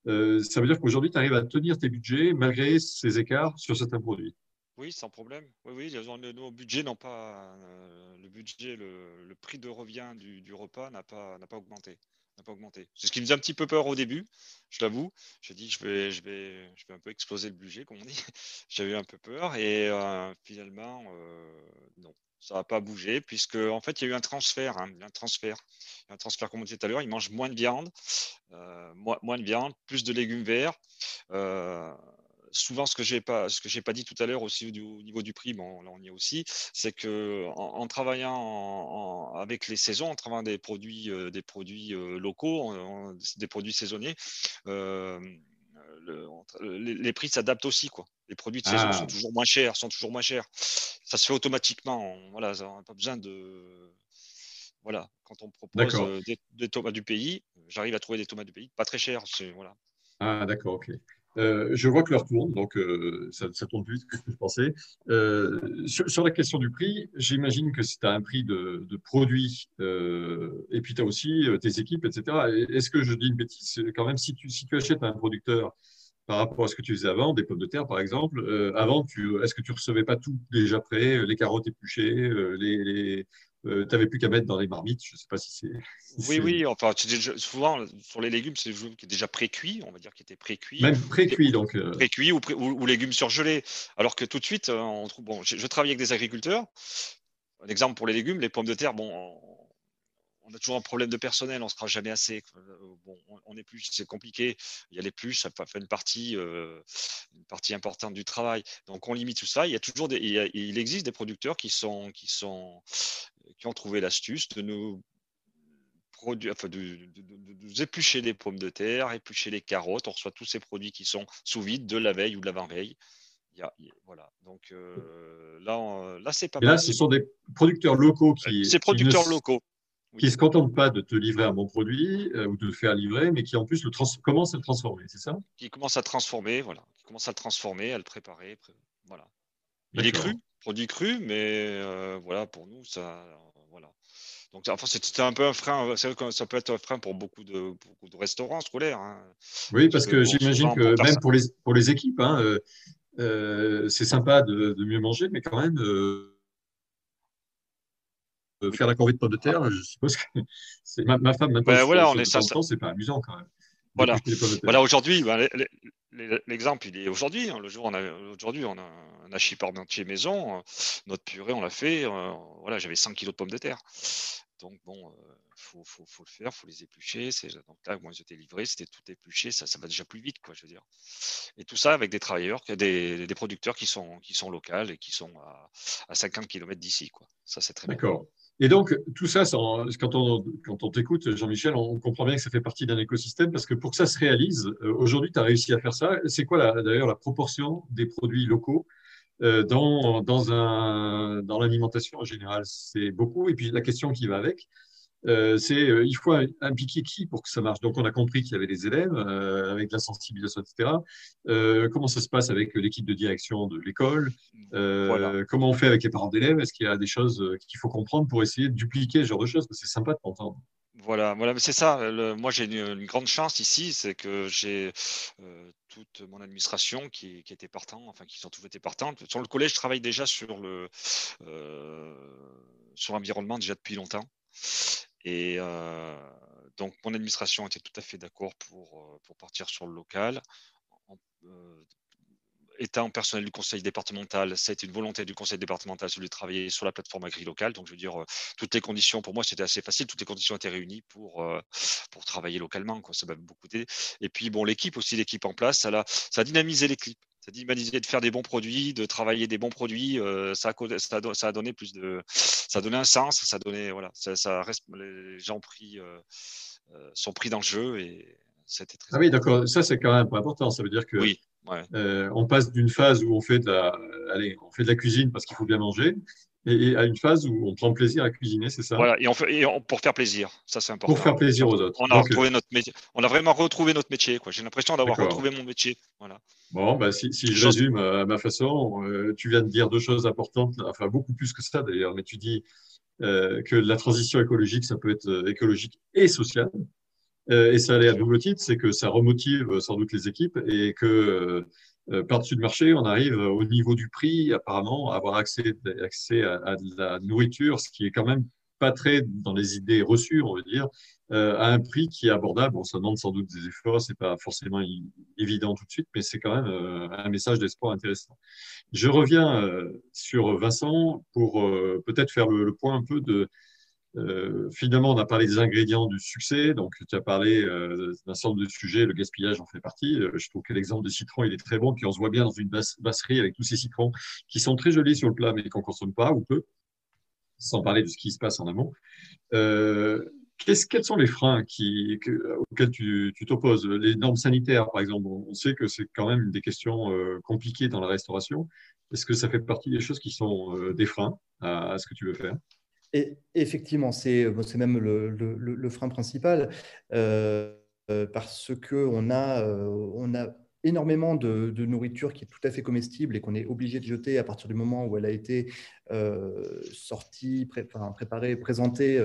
ça veut dire qu'aujourd'hui, tu arrives à tenir tes budgets malgré ces écarts sur certains produits. Oui, sans problème. Oui, oui, nos budgets n'ont pas euh, le budget, le, prix de revient du, repas n'a pas, n'a pas augmenté. N'a pas augmenté. C'est ce qui me faisait un petit peu peur au début, je l'avoue. J'ai dit je vais, je vais, je vais un peu exploser le budget, comme on dit. J'avais un peu peur et euh, finalement, euh, non, ça n'a pas bougé puisque en fait il y a eu un transfert, hein, un transfert, un transfert comme on disait tout à l'heure. Ils mangent moins de viande, moins, moins, de viande, plus de légumes verts souvent, ce que j'ai pas, ce que pas dit tout à l'heure aussi au, niveau du prix, bon, là on y est aussi, c'est que en, travaillant avec les saisons, en travaillant des produits, euh, des produits euh, locaux, des produits saisonniers, euh, les, prix s'adaptent aussi, quoi. Les produits de saison ah. sont toujours moins chers, sont toujours moins chers. Ça se fait automatiquement. voilà, on n'a pas besoin de voilà, quand on propose des, des, tomates du pays, j'arrive à trouver des tomates du pays pas très chères. Voilà. Ah, d'accord, ok. Euh, je vois que l'heure tourne, donc euh, ça, tourne plus vite que je pensais. Euh, sur, la question du prix, j'imagine que si tu as un prix de, produit et puis tu as aussi tes équipes, etc. Est-ce que je dis une bêtise? Quand même, si tu, si tu achètes un producteur par rapport à ce que tu faisais avant, des pommes de terre par exemple, avant, est-ce que tu recevais pas tout déjà prêt, les carottes épluchées, les, euh, tu n'avais plus qu'à mettre dans les marmites. Je ne sais pas si c'est. oui, oui. Enfin, souvent, sur les légumes, c'est qui est déjà pré-cuit, on va dire, qui était pré-cuit. Même pré-cuit, donc. Euh. Pré-cuit ou, ou, légumes surgelés. Alors que tout de suite, euh, on trouve. Bon, je, je, travaille avec des agriculteurs. Un exemple pour les légumes, les pommes de terre, bon, on a toujours un problème de personnel, on ne sera jamais assez. Bon, on est plus, c'est compliqué. Il y a les plus, ça fait une partie, une partie importante du travail. Donc on limite tout ça. Il y a toujours des, il, existe des producteurs qui sont, qui sont, qui ont trouvé l'astuce de nous produire, enfin de, nous éplucher les pommes de terre, éplucher les carottes. On reçoit tous ces produits qui sont sous vide de la veille ou de l'avant-veille. voilà. Donc euh, là, là c'est pas Et Là, ce sont des producteurs locaux qui. Ces producteurs locaux. qui ne se contente pas de te livrer un bon produit ou de te faire livrer, mais qui en plus le commence à le transformer, c'est ça? Qui commence à transformer, voilà. Qui commence à le transformer, à le préparer. Voilà. Il est cru, produit cru, mais voilà, pour nous, ça. Voilà. Donc, enfin, c'était un peu un frein. Ça peut être un frein pour beaucoup de, beaucoup de restaurants scolaires. Hein. Oui, parce, que, j'imagine que même pour les, pour les équipes, hein, c'est sympa de, de, mieux manger, mais quand même, faire la corvée de pommes de terre, je suppose que c'est ma, femme, même ben voilà, on est ça, c'est pas amusant quand même. Voilà, voilà aujourd'hui, ben, l'exemple, il est aujourd'hui. Hein, le jour, on a aujourd'hui, on a un hachis parmentier maison. Euh, notre purée, on l'a fait. Euh, voilà, j'avais 100 kilos de pommes de terre. Donc bon, il euh, faut, faut, faut, le faire, faut les éplucher. Donc là, moi, j'étais livré, c'était tout épluché, ça, ça va déjà plus vite, quoi, je veux dire. Et tout ça avec des travailleurs, des, des producteurs qui sont, qui sont locaux et qui sont à, à 50 km d'ici, quoi. Ça, c'est très D'accord. Et donc, tout ça, quand on, t'écoute, Jean-Michel, on comprend bien que ça fait partie d'un écosystème parce que pour que ça se réalise, euh, aujourd'hui, tu as réussi à faire ça. C'est quoi d'ailleurs la proportion des produits locaux euh, dans, dans l'alimentation en général? C'est beaucoup. Et puis la question qui va avec, euh, c'est euh, il faut impliquer qui pour que ça marche? Donc, on a compris qu'il y avait des élèves euh, avec la sensibilisation, etc. comment ça se passe avec l'équipe de direction de l'école? Comment on fait avec les parents d'élèves? Est-ce qu'il y a des choses qu'il faut comprendre pour essayer de dupliquer ce genre de choses? C'est sympa de t'entendre. Voilà, voilà c'est ça. moi, j'ai une, grande chance ici, c'est que j'ai toute mon administration qui, qui, était partant, enfin qui sont tous été partantes. Sur le collège, je travaille déjà sur le sur l'environnement déjà depuis longtemps. Et euh, donc, mon administration était tout à fait d'accord pour, euh, partir sur le local. Euh, étant personnel du conseil départemental, c'est une volonté du conseil départemental de travailler sur la plateforme agri-locale. Donc, je veux dire, toutes les conditions, pour moi, c'était assez facile. Toutes les conditions étaient réunies pour, travailler localement. Ça m'a beaucoup aidé. Et puis, bon, l'équipe aussi, l'équipe en place, ça a, ça a dynamisé l'équipe ça d'imaginer de faire des bons produits, de travailler des bons produits, euh, ça, a, ça, a, donné plus de, ça a donné un sens, ça a donné, voilà, ça, reste, les gens pris, euh, euh, sont pris dans le jeu et c'était très. Ah oui, d'accord, ça c'est quand même important. Ça veut dire que oui, on passe d'une phase où on fait de la, allez, on fait de la cuisine parce qu'il faut bien manger, et, à une phase où on prend plaisir à cuisiner, c'est ça? Voilà, et, on fait, pour faire plaisir, ça c'est important. Pour faire plaisir aux autres. On a, retrouvé notre métier. on a vraiment retrouvé notre métier. J'ai l'impression d'avoir retrouvé mon métier. Voilà. Bon, bah, si, si je résume à ma façon, euh, tu viens de dire deux choses importantes, enfin beaucoup plus que ça d'ailleurs, mais tu dis euh, que la transition écologique, ça peut être euh, écologique et sociale. et ça allait à double titre, c'est que ça remotive sans doute les équipes et que euh, par-dessus le marché, on arrive au niveau du prix, apparemment, à avoir accès, accès à, de la nourriture, ce qui est quand même pas très dans les idées reçues, on veut dire, euh, à un prix qui est abordable. Bon, ça demande sans doute des efforts, c'est pas forcément évident tout de suite, mais c'est quand même euh, un message d'espoir intéressant. Je reviens sur Vincent pour peut-être faire le, point un peu de euh, finalement, on a parlé des ingrédients du succès. Donc, tu as parlé euh, d'un certain nombre de sujets, le gaspillage en fait partie. Euh, je trouve que l'exemple de citron, il est très bon. Puis on se voit bien dans une basserie avec tous ces citrons qui sont très jolis sur le plat, mais qu'on ne consomme pas ou peu, sans parler de ce qui se passe en amont. quels sont les freins auxquels tu t'opposes? Les normes sanitaires, par exemple, on sait que c'est quand même des questions compliquées dans la restauration. Est-ce que ça fait partie des choses qui sont des freins à ce que tu veux faire? Et effectivement, c'est même le, le, frein principal euh, euh, parce qu'on a, euh, on a énormément de, nourriture qui est tout à fait comestible et qu'on est obligé de jeter à partir du moment où elle a été sortie, préparée, présentée,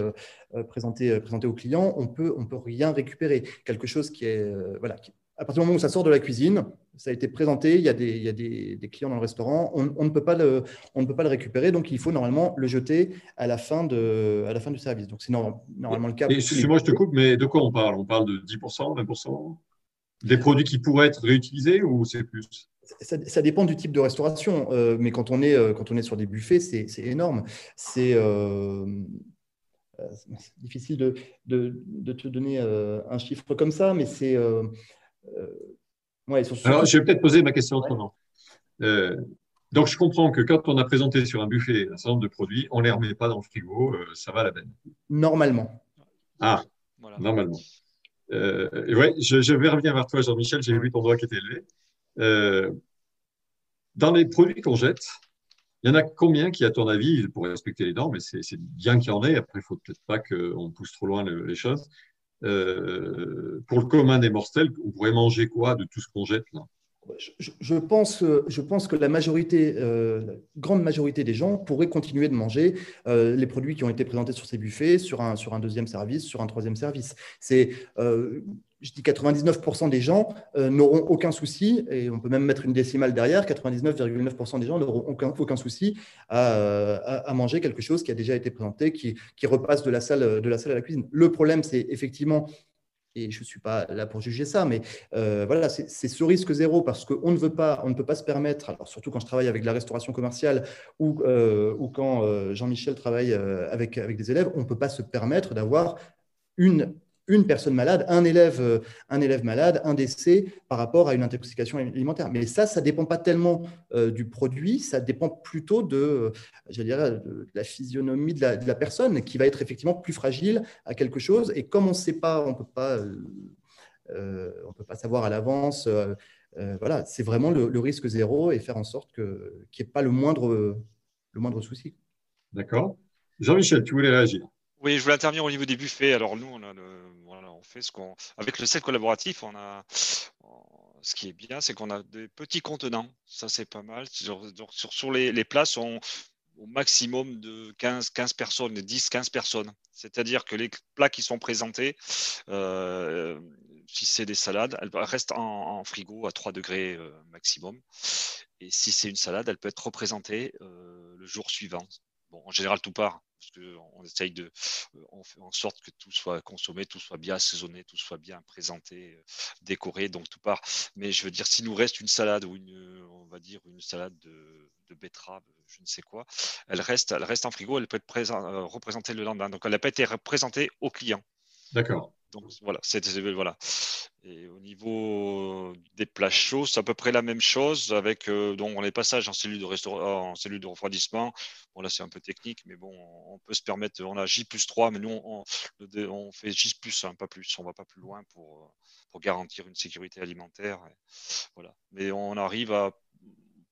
présentée, présentée au client. On peut, on peut rien récupérer. Quelque chose qui est, voilà, qui, à partir du moment où ça sort de la cuisine, ça a été présenté, il y a des, il y a des, des clients dans le restaurant, on, on, ne peut pas le, on ne peut pas le récupérer, donc il faut normalement le jeter à la fin, de, à la fin du service. Donc c'est normalement le cas. Excuse-moi, je te coupe, mais de quoi on parle? On parle de 10%, 20% Des produits qui pourraient être réutilisés ou c'est plus? Ça, ça, dépend du type de restauration, euh, mais quand on, est, euh, quand on est sur des buffets, c'est énorme. C'est euh, difficile de, de, de, te donner un chiffre comme ça, mais c'est euh, Alors, je vais peut-être poser ma question autrement. Euh, donc, je comprends que quand on a présenté sur un buffet un certain nombre de produits, on ne les remet pas dans le frigo, euh, ça va à la peine. Normalement. Ah, normalement. ouais, je, vais revenir vers toi, Jean-Michel. J'ai vu ton doigt qui était élevé. dans les produits qu'on jette, Il y en a combien qui, à ton avis, pour respecter les normes, mais c'est bien qu'il y en ait, après, il ne faut peut-être pas qu'on pousse trop loin les choses. Euh, pour le commun des mortels, on pourrait manger quoi de tout ce qu'on jette là? Je, pense, je pense que la euh, grande majorité des gens pourraient continuer de manger euh, les produits qui ont été présentés sur ces buffets, sur un, deuxième service, sur un troisième service. C'est je dis 99% des gens euh, n'auront aucun souci, et on peut même mettre une décimale derrière, 99,9% des gens n'auront aucun, souci à, manger quelque chose qui a déjà été présenté, qui, repasse la, de la salle à la cuisine. Le problème, c'est effectivement, et je ne suis pas là pour juger ça, mais euh, voilà, c'est ce risque zéro parce qu'on ne veut pas, on ne peut pas se permettre, alors surtout quand je travaille avec la restauration commerciale ou, euh, quand Jean-Michel travaille avec, avec des élèves, on ne peut pas se permettre d'avoir une une personne malade, un élève, euh, un élève malade, un décès par rapport à une intoxication alimentaire. Mais ça, ça ne dépend pas tellement euh, du produit, ça dépend plutôt de, je dirais, de la physionomie de la, personne qui va être effectivement plus fragile à quelque chose. Et comme on ne sait pas, on ne peut pas, euh, on peut pas savoir à l'avance. voilà, c'est vraiment le, risque zéro et faire en sorte qu'il n'y ait pas le moindre, le moindre souci. D'accord. Jean-Michel, tu voulais réagir? Oui, je voulais intervenir au niveau des buffets. Alors nous, on, a on avec le set collaboratif, on a, ce qui est bien, c'est qu'on a des petits contenants. Ça, c'est pas mal. Sur, sur, les, les plats sont au maximum de 15, 15 personnes, 10, 15 personnes. C'est-à-dire que les plats qui sont présentés, euh, si c'est des salades, elles restent en, frigo à 3 degrés euh, maximum. Et si c'est une salade, elle peut être représentée euh, le jour suivant. En général, tout part parce qu'on essaye de, euh, on fait en sorte que tout soit consommé, tout soit bien assaisonné, tout soit bien présenté, euh, décoré, donc tout part. Mais je veux dire, s'il nous reste une salade ou une, on va dire une salade de, betterave, je ne sais quoi, elle reste, elle reste en frigo, elle peut être euh, représentée le lendemain. Donc elle n'a pas été représentée au client. D'accord. Donc voilà, c'était voilà. Et au niveau des plats chauds, c'est à peu près la même chose avec euh, donc les passages en cellule de restaurant, en cellule de refroidissement. Bon là c'est un peu technique, mais bon, on peut se permettre. On a J plus 3, mais nous on, on fait J plus 1, pas plus. On va pas plus loin pour, pour garantir une sécurité alimentaire. voilà. Mais on arrive à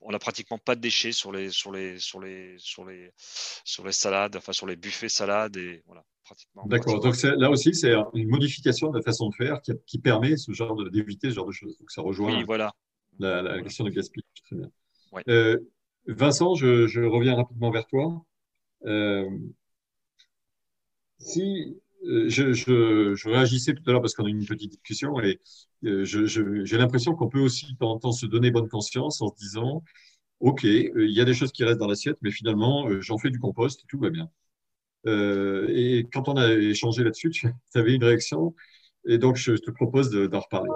on n'a pratiquement pas de déchets sur les, sur les, sur les, sur les, sur les salades, enfin sur les buffets salades et voilà. D'accord. Donc là aussi, c'est une modification de la façon de faire qui, permet ce genre d'éviter ce genre de choses. Donc ça rejoint voilà. la, question de gaspillage. Très bien. Euh, Vincent, je, reviens rapidement vers toi. Euh, si euh, je, réagissais tout à l'heure parce qu'on a eu une petite discussion et j'ai l'impression qu'on peut aussi de temps en temps se donner bonne conscience en se disant OK, il y a des choses qui restent dans l'assiette, mais finalement, j'en fais du compost et tout va bien. Euh, et quand on a échangé là-dessus, tu avais une réaction. Et donc, je te propose d'en reparler.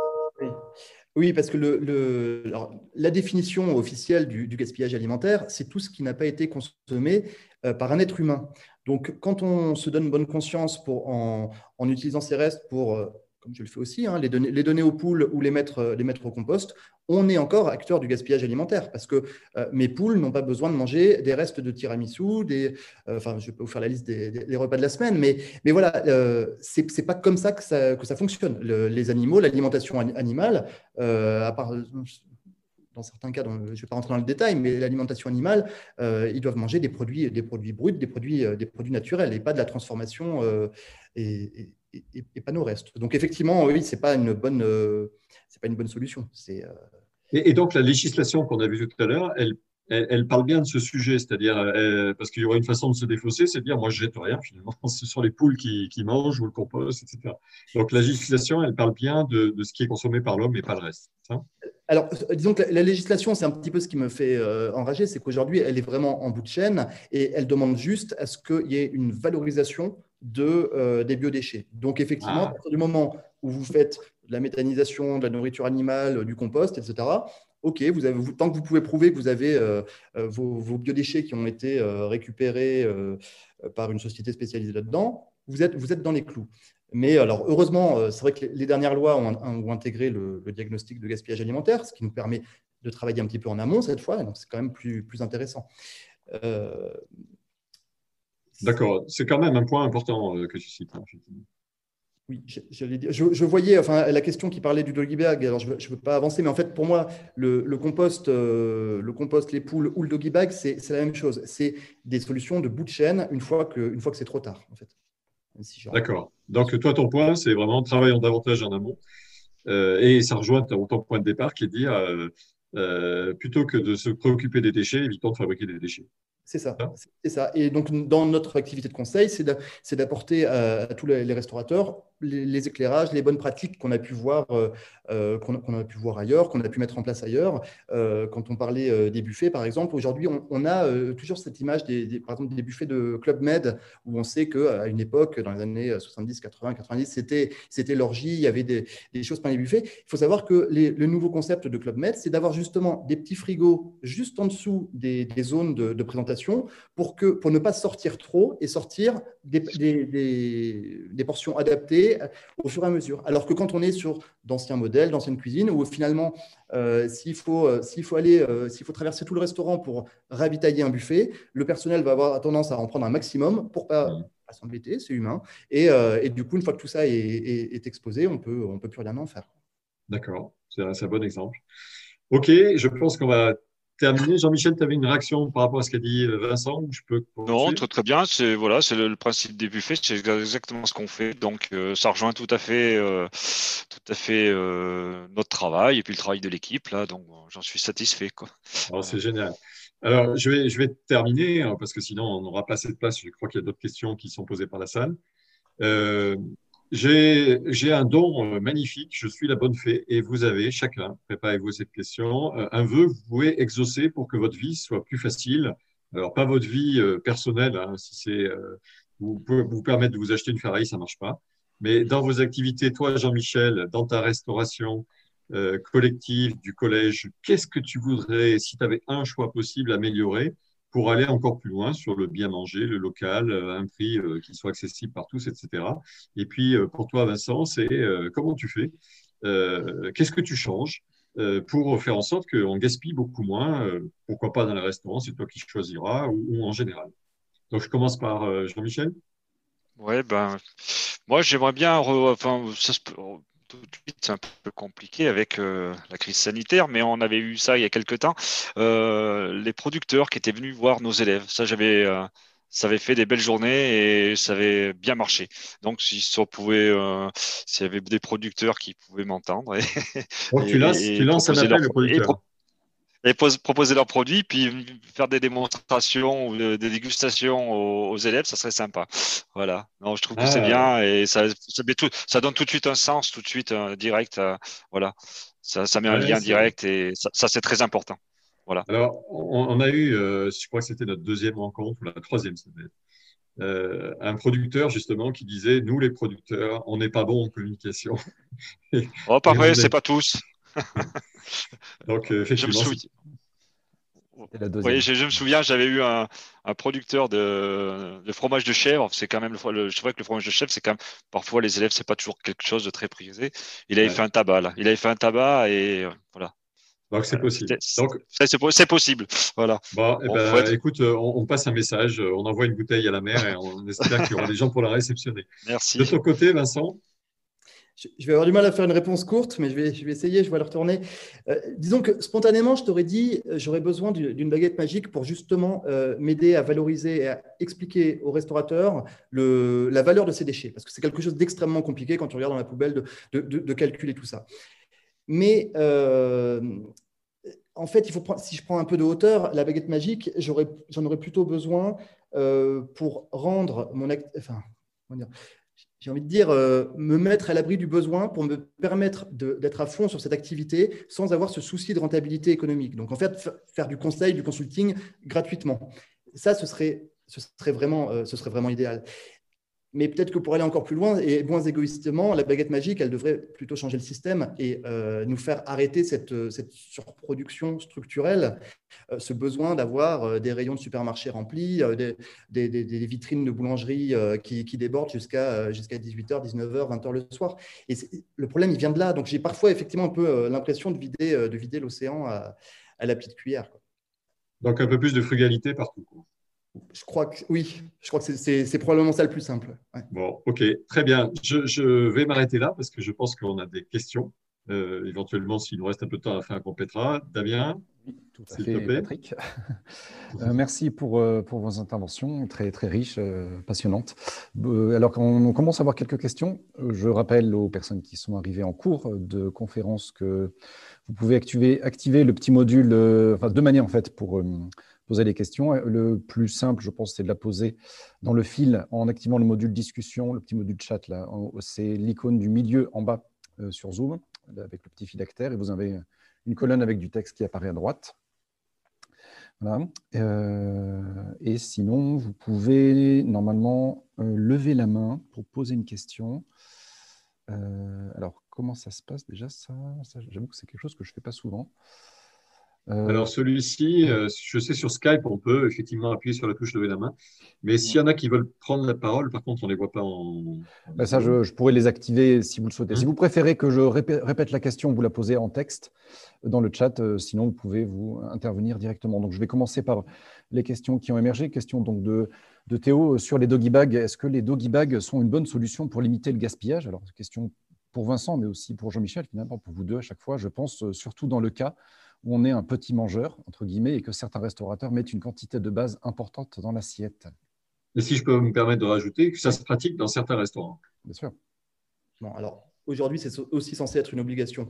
Oui. parce que la définition officielle du, gaspillage alimentaire, c'est tout ce qui n'a pas été consommé euh, par un être humain. Donc, quand on se donne bonne conscience en utilisant ces restes pour euh, comme je le fais aussi, hein, les, donner, aux poules ou les mettre, les mettre au compost, on est encore acteur du gaspillage alimentaire parce que euh, mes poules n'ont pas besoin de manger des restes de tiramisu, des, euh, enfin, je peux vous faire la liste des, repas de la semaine, mais, mais voilà, euh, ce c'est pas comme ça que ça, fonctionne. les animaux, l'alimentation animale, à part dans certains cas, je ne vais pas rentrer dans le détail, mais l'alimentation animale, ils doivent manger des produits, des produits bruts, des produits, des produits naturels et pas de la transformation pas nos restes. Donc effectivement, oui, c'est pas une bonne, euh, pas une bonne solution. C'est euh, et, donc la législation qu'on a vue tout à l'heure, elle, elle, parle bien de ce sujet, c'est-à-dire euh, parce qu'il y aurait une façon de se défausser, c'est de dire moi je jette rien finalement, ce sont les poules qui, qui, mangent ou le compost, etc. Donc la législation, elle parle bien de, de ce qui est consommé par l'homme et pas le reste. alors, disons que la, législation, c'est un petit peu ce qui me fait enrager, c'est qu'aujourd'hui, elle est vraiment en bout de chaîne et elle demande juste à ce qu'il y ait une valorisation de, euh, des biodéchets. Donc, effectivement, ah. à partir du moment où vous faites de la méthanisation, de la nourriture animale, du compost, etc., OK, vous avez, tant que vous pouvez prouver que vous avez euh, euh, vos, biodéchets qui ont été récupérés par une société spécialisée là-dedans, vous êtes, vous êtes dans les clous. Mais alors, heureusement, c'est vrai que les dernières lois ont, intégré le, diagnostic de gaspillage alimentaire, ce qui nous permet de travailler un petit peu en amont cette fois, donc c'est quand même plus, plus intéressant. D'accord, c'est quand même un point important euh, que tu cites. Hein, Oui, je, je, voyais enfin, la question qui parlait du doggy bag. Alors, je ne veux, pas avancer, mais en fait, pour moi, le, compost, euh, le compost, les poules ou le doggy bag, c'est la même chose. C'est des solutions de bout de chaîne une fois que, une fois que c'est trop tard, en fait. D'accord. Donc, toi, ton point, c'est vraiment travailler davantage en amont. Euh, et ça rejoint ton, point de départ qui est de dire, euh, plutôt que de se préoccuper des déchets, évitons de fabriquer des déchets. C'est ça, c'est ça. Et donc, dans notre activité de conseil, c'est d'apporter à, tous les restaurateurs les, éclairages, les bonnes pratiques qu'on a pu voir, euh, euh, qu'on a pu voir ailleurs, qu'on a pu mettre en place ailleurs. Euh, quand on parlait des buffets, par exemple, aujourd'hui, on, a toujours cette image des, par exemple, des buffets de Club Med, où on sait qu'à une époque, dans les années 70, 80, 90, c'était l'orgie, il y avait des, choses par les buffets. Il faut savoir que le nouveau concept de Club Med, c'est d'avoir justement des petits frigos juste en dessous des, zones de, présentation pour, que, pour ne pas sortir trop et sortir des portions adaptées au fur et à mesure. Alors que quand on est sur d'anciens modèles, d'anciennes cuisines, où finalement, euh, s'il faut, euh, s'il faut aller, euh, s'il faut traverser tout le restaurant pour ravitailler un buffet, le personnel va avoir tendance à en prendre un maximum pour pas, s'embêter, c'est humain. Et, et, du coup, une fois que tout ça est, exposé, on peut, on peut plus rien en faire. D'accord, c'est un bon exemple. Ok, je pense qu'on va terminé. Jean-Michel, tu avais une réaction par rapport à ce qu'a dit euh, Vincent je peux Non, très, très bien. C'est voilà, c'est le, principe des buffets, c'est exactement ce qu'on fait. Donc, euh, ça rejoint tout à fait, euh, tout à fait notre travail et puis le travail de l'équipe. Là, donc, j'en suis satisfait. Quoi. Oh, c'est génial. Alors, je vais, je vais terminer hein, parce que sinon, on n'aura pas assez de place. Je crois qu'il y a d'autres questions qui sont posées par la salle. J'ai un don euh, magnifique, je suis la bonne fée, et vous avez chacun, préparez-vous cette question, euh, un vœu vous pouvez exaucer pour que votre vie soit plus facile. Alors, pas votre vie euh, personnelle, hein, si c'est vous pouvez vous permettre de vous acheter une Ferrari, ça marche pas. Mais dans vos activités, toi, Jean-Michel, dans ta restauration collective du collège, qu'est-ce que tu voudrais, si tu avais un choix possible, améliorer pour aller encore plus loin sur le bien manger, le local, euh, un prix euh, qui soit accessible par tous, etc. Et puis, euh, pour toi, Vincent, c'est comment tu fais Qu'est-ce que tu changes pour faire en sorte qu'on gaspille beaucoup moins Pourquoi pas dans les restaurants, c'est toi qui choisiras, ou, en général Donc, je commence par Jean-Michel. Ouais, ben, moi, j'aimerais bien, enfin, ça se tout de suite, c'est un peu compliqué avec euh, la crise sanitaire, mais on avait eu ça il y a quelques temps. Euh, les producteurs qui étaient venus voir nos élèves, ça j'avais, euh, ça avait fait des belles journées et ça avait bien marché. Donc si on pouvait, s'il y avait des producteurs qui pouvaient m'entendre, et, tu lances, tu lances un appel producteurs et proposer leurs produits, puis faire des démonstrations ou des dégustations aux, élèves, ça serait sympa. Voilà. Non, je trouve que c'est ah. bien et ça, ça, donne tout de suite un sens, tout de suite un direct. Euh, voilà. Ça, ça met un lien direct et ça, c'est très important. Voilà. Alors, on, a eu, euh, je crois que c'était notre deuxième rencontre, ou la troisième, euh, un producteur justement qui disait Nous, les producteurs, on n'est pas bons en communication. oh, pas vrai, c'est pas tous. Donc, euh, effectivement. Oui, je, me souviens, j'avais eu un, producteur de, fromage de chèvre. C'est quand même le, je vrai que le fromage de chèvre, c'est quand même parfois les élèves, c'est pas toujours quelque chose de très prisé. Il avait fait un tabac là. Il avait fait un tabac et euh, voilà. Donc c'est possible. c'est possible. Voilà. Bon, eh ben, écoute, euh, on, passe un message, on envoie une bouteille à la mer et on espère qu'il y aura des gens pour la réceptionner. Merci. De ton côté, Vincent je vais avoir du mal à faire une réponse courte, mais je vais, essayer, je vais le retourner. Euh, disons que spontanément, je t'aurais dit, euh, j'aurais besoin d'une baguette magique pour justement euh, m'aider à valoriser et à expliquer aux restaurateurs la valeur de ces déchets, parce que c'est quelque chose d'extrêmement compliqué quand tu regardes dans la poubelle de, de, calculer tout ça. Mais en fait, il faut si je prends un peu de hauteur, la baguette magique, j'en aurais, plutôt besoin pour rendre mon acte, enfin, dire, j'ai envie de dire, euh, me mettre à l'abri du besoin pour me permettre d'être à fond sur cette activité sans avoir ce souci de rentabilité économique. Donc, en fait, faire du conseil, du consulting gratuitement. Ça, ce serait, euh, ce serait vraiment idéal. Mais peut-être que pour aller encore plus loin et moins égoïstement, la baguette magique, elle devrait plutôt changer le système et euh, nous faire arrêter cette, cette surproduction structurelle, euh, ce besoin d'avoir euh, des rayons de supermarché remplis, des, vitrines de boulangerie qui, débordent jusqu'à jusqu'à 18h, 19h, 20h le soir. Et le problème, il vient de là. Donc j'ai parfois effectivement un peu l'impression de vider, de vider l'océan à, la petite cuillère. Donc un peu plus de frugalité partout. Je crois que oui, je crois que c'est probablement ça le plus simple. Bon, ok, très bien. Je, vais m'arrêter là parce que je pense qu'on a des questions. Euh, éventuellement, s'il nous reste un peu de temps à la fin, on complétera. Damien oui, tout à fait, Patrick. Euh, merci pour, euh, pour vos interventions très, très riches, passionnantes. alors qu'on commence à avoir quelques questions, je rappelle aux personnes qui sont arrivées en cours de conférence que vous pouvez activer, activer le petit module, enfin deux manières en fait pour poser les questions. Le plus simple, je pense, c'est de la poser dans le fil en activant le module discussion, le petit module chat. là. C'est l'icône du milieu en bas euh, sur Zoom, avec le petit phylactère, et vous avez une colonne avec du texte qui apparaît à droite. Voilà. Euh, et sinon, vous pouvez normalement euh, lever la main pour poser une question. alors, comment ça se passe déjà ça? J'avoue que c'est quelque chose que je ne fais pas souvent. Euh, Alors celui-ci, euh, je sais sur Skype, on peut effectivement appuyer sur la touche lever la main. Mais s'il y en a qui veulent prendre la parole, par contre, on ne les voit pas en. Ben ça, je, pourrais les activer si vous le souhaitez. Si mmh. vous préférez que je répète la question, vous la posez en texte dans le chat. Euh, sinon, vous pouvez vous intervenir directement. Donc, je vais commencer par les questions qui ont émergé. Question donc de, de Théo sur les doggy bags. Est-ce que les doggy bags sont une bonne solution pour limiter le gaspillage? Alors, question pour Vincent, mais aussi pour Jean-Michel, finalement, pour vous deux à chaque fois. Je pense surtout dans le cas où on est un petit mangeur, entre guillemets, et que certains restaurateurs mettent une quantité de base importante dans l'assiette. Et si je peux me permettre de rajouter, que ça se pratique dans certains restaurants. Bien sûr. Bon, alors, Aujourd'hui, c'est aussi censé être une obligation.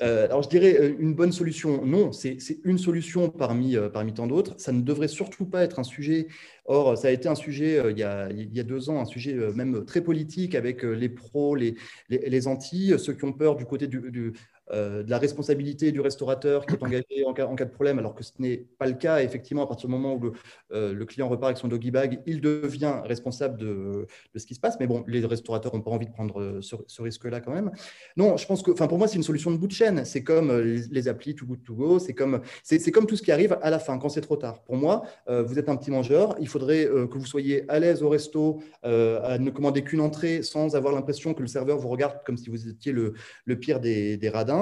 Euh, alors, je dirais euh, une bonne solution. Non, c'est une solution parmi, euh, parmi tant d'autres. Ça ne devrait surtout pas être un sujet. Or, ça a été un sujet il, y a, il y a deux ans, un sujet même très politique avec les pros, les, les, les anti, ceux qui ont peur du côté du, du euh, de la responsabilité du restaurateur qui est engagé en cas, de problème, alors que ce n'est pas le cas. Effectivement, à partir du moment où le, euh, client repart avec son doggy bag, il devient responsable de, ce qui se passe. Mais bon, les restaurateurs n'ont pas envie de prendre euh, ce, risque-là quand même. Non, je pense que, enfin, pour moi, c'est une solution de bout de chaîne. C'est comme les, applis Too Good To Go. C'est comme, c'est, comme tout ce qui arrive à la fin, quand c'est trop tard. Pour moi, vous êtes un petit mangeur. Il faudrait que vous soyez à l'aise au resto, à ne commander qu'une entrée sans avoir l'impression que le serveur vous regarde comme si vous étiez le, pire des radins.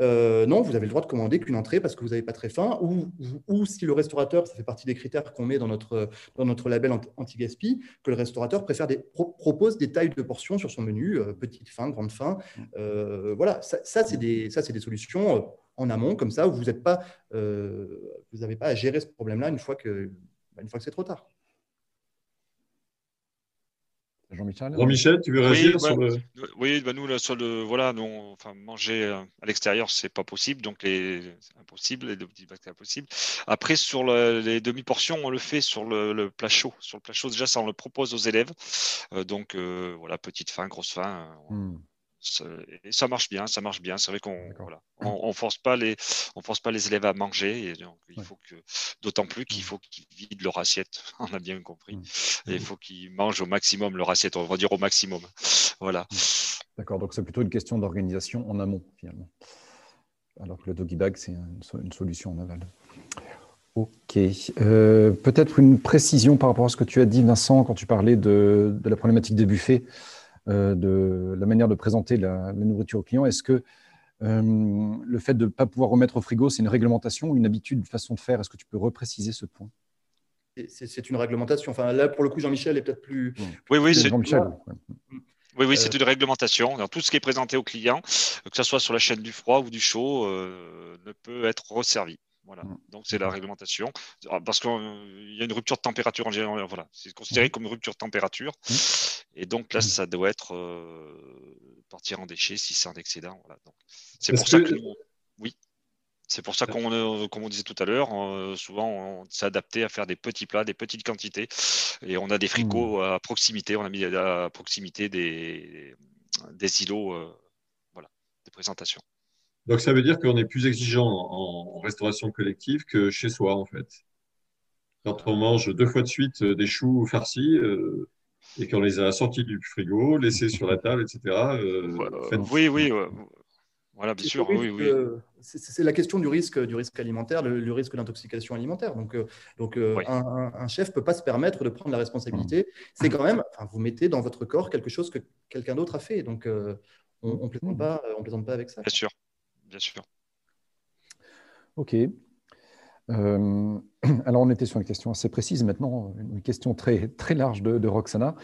Euh, non, vous avez le droit de commander qu'une entrée parce que vous n'avez pas très faim, ou, ou, si le restaurateur, ça fait partie des critères qu'on met dans notre, dans notre label anti-gaspi, que le restaurateur préfère des, propose des tailles de portions sur son menu, euh, petite faim, grande faim. Euh, voilà, ça, c'est des, des, solutions en amont, comme ça, où vous n'avez pas, pas à gérer ce problème-là une fois que, une fois que c'est trop tard. Jean-Michel Jean-Michel, tu veux réagir oui, sur le... Oui, bah, nous, sur le, voilà, nous, enfin, manger euh, à l'extérieur, c'est pas possible, donc c'est impossible, les deux petits c'est impossible. Après, sur les demi-portions, on le fait sur le, plat chaud. Sur le plat chaud, déjà, ça, on le propose aux élèves. Euh, donc, euh, voilà, petite faim, grosse faim. Et ça marche bien, ça marche bien. C'est vrai qu'on voilà, on, force pas les on force pas les élèves à manger. Et donc, il faut que d'autant plus qu'il faut qu'ils vident leur assiette. On a bien compris. Et il faut qu'ils mangent au maximum leur assiette. On va dire au maximum. Voilà. D'accord. Donc c'est plutôt une question d'organisation en amont finalement. Alors que le doggy bag c'est une, solution en aval. Ok. Euh, peut-être une précision par rapport à ce que tu as dit, Vincent, quand tu parlais de, de la problématique des buffets. Euh, de la manière de présenter la, nourriture au client. Est-ce que euh, le fait de ne pas pouvoir remettre au frigo, c'est une réglementation ou une habitude, une façon de faire? Est-ce que tu peux repréciser ce point? C'est une réglementation. Enfin, là, pour le coup, Jean-Michel est peut-être plus. Oui, oui, c'est Jean-Michel. Oui, oui, c'est euh. une réglementation. Dans tout ce qui est présenté au client, que ce soit sur la chaîne du froid ou du chaud, ne peut être resservi. Voilà. Mm. Donc c'est la réglementation. Ah, parce qu'il y a une rupture de température en général. Voilà. C'est considéré mm. comme une rupture de température. Mm. Et donc là, ça doit être euh, partir en déchet si c'est un excédent. Voilà. C'est pour, ça que... oui. C'est pour ça qu'on, euh, comme on disait tout à l'heure, euh, souvent on s'est adapté à faire des petits plats, des petites quantités, et on a des frigos à proximité. On a mis à proximité des, des îlots, voilà, de présentation. Donc ça veut dire qu'on est plus exigeant en, restauration collective que chez soi en fait. Quand on mange deux fois de suite euh, des choux farcis euh, et qu'on les a sortis du frigo, laissés sur la table, etc. Euh, oui, oui. Voilà, bien sûr, oui, oui. c'est la question du risque, du risque alimentaire, le, risque d'intoxication alimentaire. Donc, donc un, chef ne peut pas se permettre de prendre la responsabilité. C'est quand même, vous mettez dans votre corps quelque chose que quelqu'un d'autre a fait. Donc, on ne plaisante, pas, on plaisante pas avec ça. Bien sûr bien sûr. Ok. alors, on était sur une question assez précise. Maintenant, une question très, très large de, Roxana.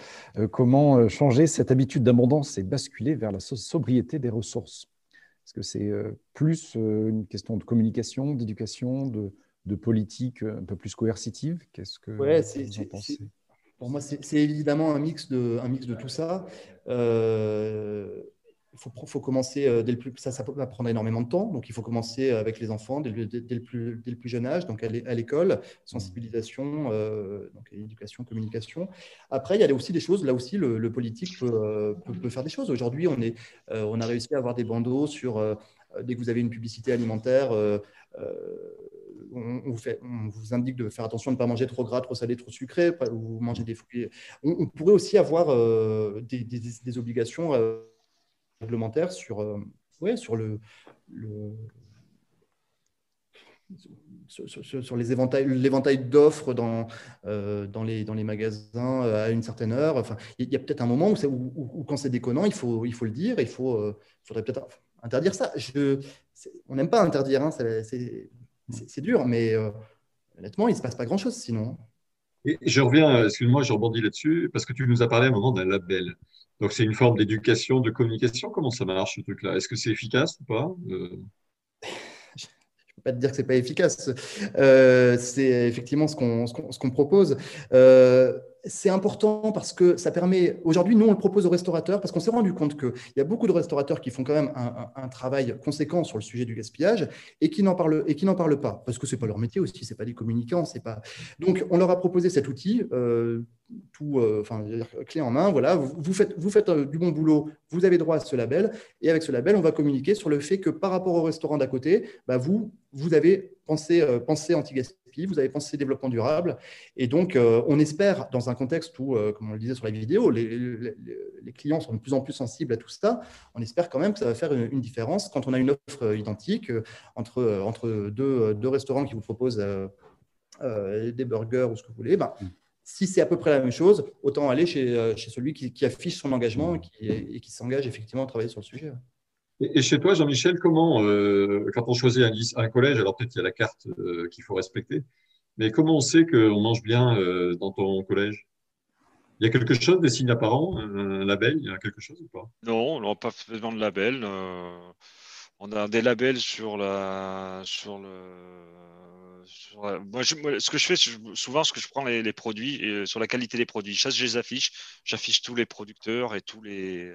comment changer cette habitude d'abondance et basculer vers la sobriété des ressources? Est-ce que c'est plus une question de communication, d'éducation, de, de, politique un peu plus coercitive? Qu'est-ce que vous en pensez? pour moi, c'est évidemment un mix de, un mix de tout ça. Euh, il faut, faut, commencer euh, dès le plus, ça, ça va prendre énormément de temps, donc il faut commencer avec les enfants dès le, dès, le, plus, dès le plus, jeune âge, donc à l'école, sensibilisation, euh, donc éducation, communication. Après, il y a aussi des choses, là aussi, le, politique peut, peut, faire des choses. Aujourd'hui, on, est, on a réussi à avoir des bandeaux sur, dès que vous avez une publicité alimentaire, on, vous fait, on, vous indique de faire attention de ne pas manger trop gras, trop salé, trop sucré, ou manger des fruits. On, pourrait aussi avoir euh, des, obligations euh, réglementaires sur, euh, ouais, sur le, sur, les éventails, l'éventail d'offres dans, dans, les, dans les magasins à une certaine heure. Enfin, il y a peut-être un moment où, quand c'est déconnant, il faut, il faut le dire, il faut, faudrait peut-être interdire ça. Je, on n'aime pas interdire, hein, c'est dur, mais euh, honnêtement, il ne se passe pas grand-chose sinon. Et je reviens, excuse-moi, je rebondis là-dessus, parce que tu nous as parlé à un moment d'un label. Donc, c'est une forme d'éducation, de communication. Comment ça marche, ce truc-là? Est-ce que c'est efficace ou pas? Euh? Je ne peux pas te dire que ce n'est pas efficace. Euh, c'est effectivement ce qu'on propose c'est important parce que ça permet. Aujourd'hui, nous, on le propose aux restaurateurs parce qu'on s'est rendu compte qu'il y a beaucoup de restaurateurs qui font quand même un, travail conséquent sur le sujet du gaspillage et qui n'en parlent et qui n'en pas parce que c'est pas leur métier aussi, c'est pas des communicants, c'est pas. Donc, on leur a proposé cet outil, euh, tout, euh, clé en main. Voilà, vous, faites, vous faites euh, du bon boulot, vous avez droit à ce label et avec ce label, on va communiquer sur le fait que par rapport au restaurant d'à côté, bah, vous, vous avez pensé, pensé anti-gaspillage vous avez pensé développement durable. Et donc, euh, on espère, dans un contexte où, euh, comme on le disait sur la vidéo, les, clients sont de plus en plus sensibles à tout ça, on espère quand même que ça va faire une, différence quand on a une offre euh, identique entre, entre deux, deux restaurants qui vous proposent des burgers ou ce que vous voulez. Ben, mm. si c'est à peu près la même chose, autant aller chez, chez celui qui, affiche son engagement et qui, et qui s'engage effectivement à travailler sur le sujet. Et chez toi, Jean-Michel, comment, euh, quand on choisit un, collège, alors peut-être qu'il y a la carte euh, qu'il faut respecter, mais comment on sait qu'on mange bien euh, dans ton collège? Il y a quelque chose, des signes apparents, un label, il y a quelque chose ou pas? Non, on n'a pas besoin de label. On a des labels sur, la, sur le moi, ce que je fais, souvent, ce que je prends les, produits et sur la qualité des produits. Ça, je les affiche. J'affiche tous les producteurs et tous les,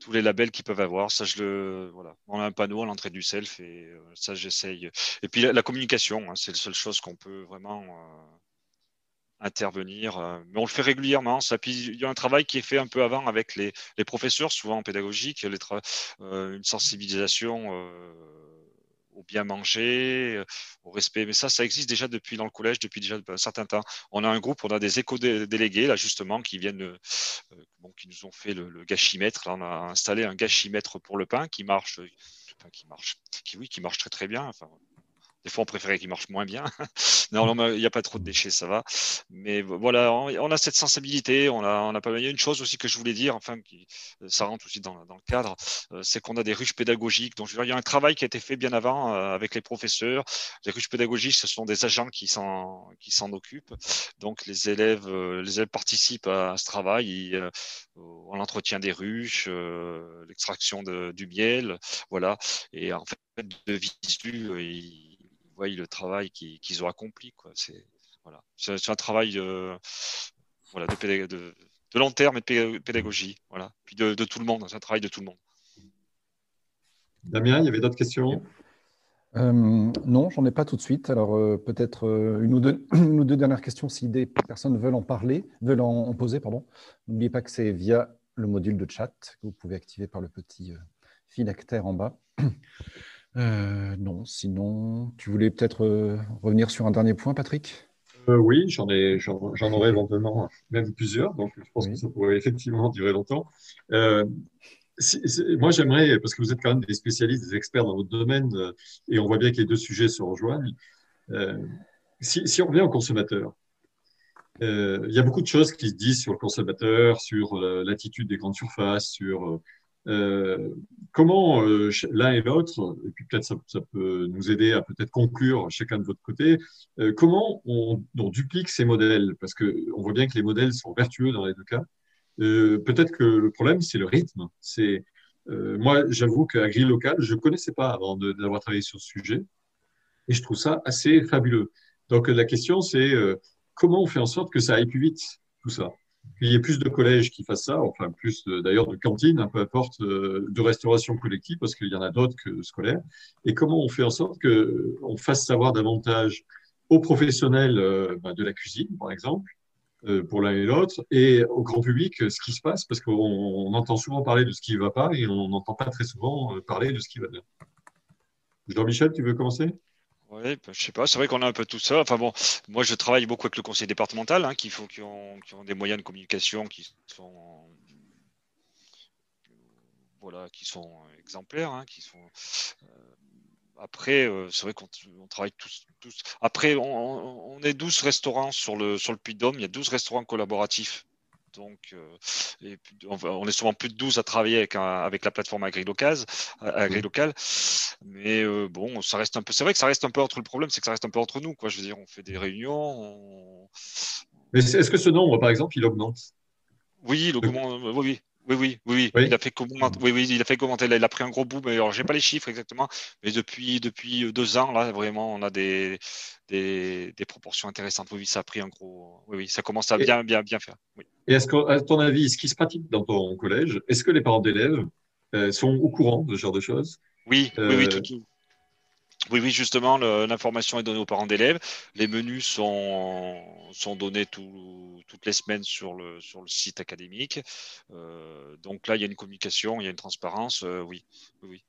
tous les labels qu'ils peuvent avoir. Ça, je le, voilà. On a un panneau à l'entrée du self et euh, ça, j'essaye. Et puis la, communication, hein, c'est la seule chose qu'on peut vraiment euh, intervenir. Euh, mais on le fait régulièrement. Ça, il y a un travail qui est fait un peu avant avec les, les professeurs, souvent en pédagogique, les une sensibilisation au bien manger, euh, au respect. Mais ça, ça existe déjà depuis dans le collège, depuis déjà un certain temps. On a un groupe, on a des éco-délégués, là, justement, qui viennent, euh, bon, qui nous ont fait le, gâchimètre. Là, on a installé un gâchimètre pour le pain qui marche, qui marche, qui, oui, qui marche très, très bien. Des fois, on préférait qu'il marche moins bien. non, il n'y a pas trop de déchets, ça va. Mais voilà, on, a cette sensibilité. On a, on pas. Il y a une chose aussi que je voulais dire, enfin, qui, ça rentre aussi dans, le cadre, euh, c'est qu'on a des ruches pédagogiques. Donc, il y a un travail qui a été fait bien avant euh, avec les professeurs. Les ruches pédagogiques, ce sont des agents qui s'en, qui s'en occupent. Donc, les élèves, euh, les élèves participent à, ce travail, à l'entretien des ruches, l'extraction du miel, voilà. Et en fait, de visu, le travail qu'ils ont accompli. C'est voilà. un travail de, voilà, de, de, long terme et de pédagogie. Voilà. Puis de, tout le monde, c'est un travail de tout le monde. Damien, il y avait d'autres questions? Euh, non, j'en ai pas tout de suite. Alors euh, peut-être euh, une, ou deux, une ou deux dernières questions si des personnes veulent en parler, veulent en, poser. Pardon. N'oubliez pas que c'est via le module de chat que vous pouvez activer par le petit phylactère en bas. Euh, non, sinon, tu voulais peut-être euh, revenir sur un dernier point, Patrick? Euh, Oui, j'en ai, j'en, aurais éventuellement même plusieurs, donc je pense que ça pourrait effectivement durer longtemps. moi, j'aimerais, parce que vous êtes quand même des spécialistes, des experts dans votre domaine, et on voit bien que les deux sujets se rejoignent. Si, si, on revient au consommateur, il y a beaucoup de choses qui se disent sur le consommateur, sur l'attitude des grandes surfaces, sur comment l'un et l'autre, et puis peut-être ça, peut nous aider à peut-être conclure chacun de votre côté, comment on, duplique ces modèles? Parce qu'on voit bien que les modèles sont vertueux dans les deux cas. peut-être que le problème, c'est le rythme. C'est moi, j'avoue qu'à je ne connaissais pas avant d'avoir travaillé sur ce sujet. Et je trouve ça assez fabuleux. Donc la question, c'est euh, comment on fait en sorte que ça aille plus vite, tout ça? Qu'il y ait plus de collèges qui fassent ça, enfin plus d'ailleurs de cantines, peu importe, euh, de restauration collective, parce qu'il y en a d'autres que scolaires. Et comment on fait en sorte qu'on fasse savoir davantage aux professionnels euh, bah, de la cuisine, par exemple, pour l'un et l'autre, et au grand public ce qui se passe, parce qu'on entend souvent parler de ce qui ne va pas et on n'entend pas très souvent parler de ce qui va bien. Jean-Michel, tu veux commencer? Oui, je bah, je sais pas, c'est vrai qu'on a un peu tout ça. Enfin bon, moi je travaille beaucoup avec le conseil départemental, hein, qui, qui, ont, qui, ont, des moyens de communication qui sont, voilà, qui sont exemplaires, hein, qui sont. Euh, après, euh, c'est vrai qu'on travaille tous, tous. Après, on, on, est 12 restaurants sur le, sur le Puy-de-Dôme, il y a 12 restaurants collaboratifs donc, euh, on est souvent plus de 12 à travailler avec, avec la plateforme agri-locale. Agri mais euh, bon, ça reste un peu. C'est vrai que ça reste un peu entre le problème, c'est que ça reste un peu entre nous. Quoi. Je veux dire, on fait des réunions. Est-ce que ce nombre, par exemple, il augmente? Oui, il augmente. Oui, oui. Oui, oui, oui, Il a fait commenter. Oui, oui, il a fait commenter. Il a pris un gros bout, mais alors j'ai pas les chiffres exactement. Mais depuis depuis deux ans, là, vraiment, on a des des, des proportions intéressantes. Oui, ça a pris un gros. Oui, oui, ça commence à bien, bien, bien faire. Et est-ce qu'à ton avis, ce qui se pratique dans ton collège, est-ce que les parents d'élèves euh, sont au courant de ce genre de choses? Oui, oui, oui, tout, tout. Oui, oui, justement, l'information est donnée aux parents d'élèves. Les menus sont, sont donnés toutes les semaines sur le, sur le site académique. Euh, donc là, il y a une communication, il y a une transparence. Euh, oui, oui,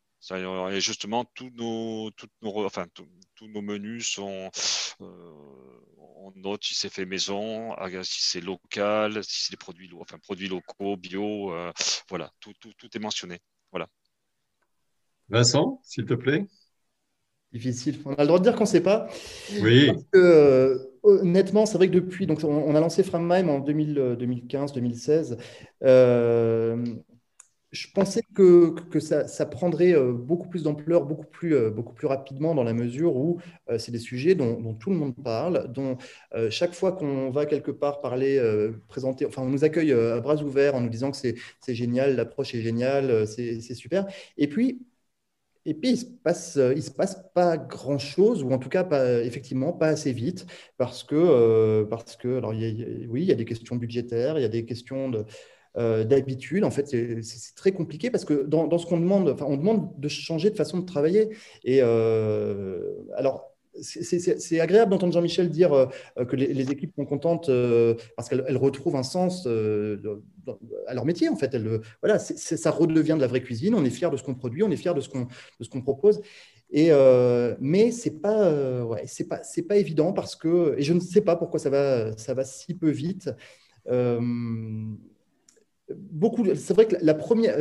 et justement, tous nos, nos, enfin, tous nos menus sont. Euh, on note si c'est fait maison, si c'est local, si c'est des produits, enfin, produits locaux, bio. voilà, tout, tout, tout est mentionné. Voilà. Vincent, s'il te plaît. Difficile. On a le droit de dire qu'on ne sait pas. Oui. Parce que, euh, honnêtement, c'est vrai que depuis, donc on, a lancé Frammime en 2015-2016. Euh, je pensais que, que ça, ça, prendrait euh, beaucoup plus d'ampleur, beaucoup plus, beaucoup plus rapidement, dans la mesure où c'est des sujets dont, tout le monde parle, dont chaque fois qu'on va quelque part parler, présenter, enfin, on nous accueille à bras ouverts en nous disant que c'est génial, l'approche est géniale, c'est super. Et puis, et puis, il passe, euh, se passe pas grand-chose, ou en tout cas, effectivement, pas assez vite, parce que, euh, parce que alors, oui, il y a des questions budgétaires, il y a des questions euh, d'habitude. en fait, c'est très compliqué parce que dans, dans ce qu'on demande, enfin, on demande de changer de façon de travailler. Et alors, c'est agréable d'entendre Jean-Michel dire euh, que les, équipes sont contentes euh, parce qu'elles retrouvent un sens euh, à leur métier. En fait, voilà, ça redevient de la vraie cuisine. On est fier de ce qu'on produit, on est fier de ce qu'on propose. Et, mais c'est pas, ouais, pas, pas évident parce que, et je ne sais pas pourquoi ça va, ça va si peu vite. beaucoup, c'est vrai que la première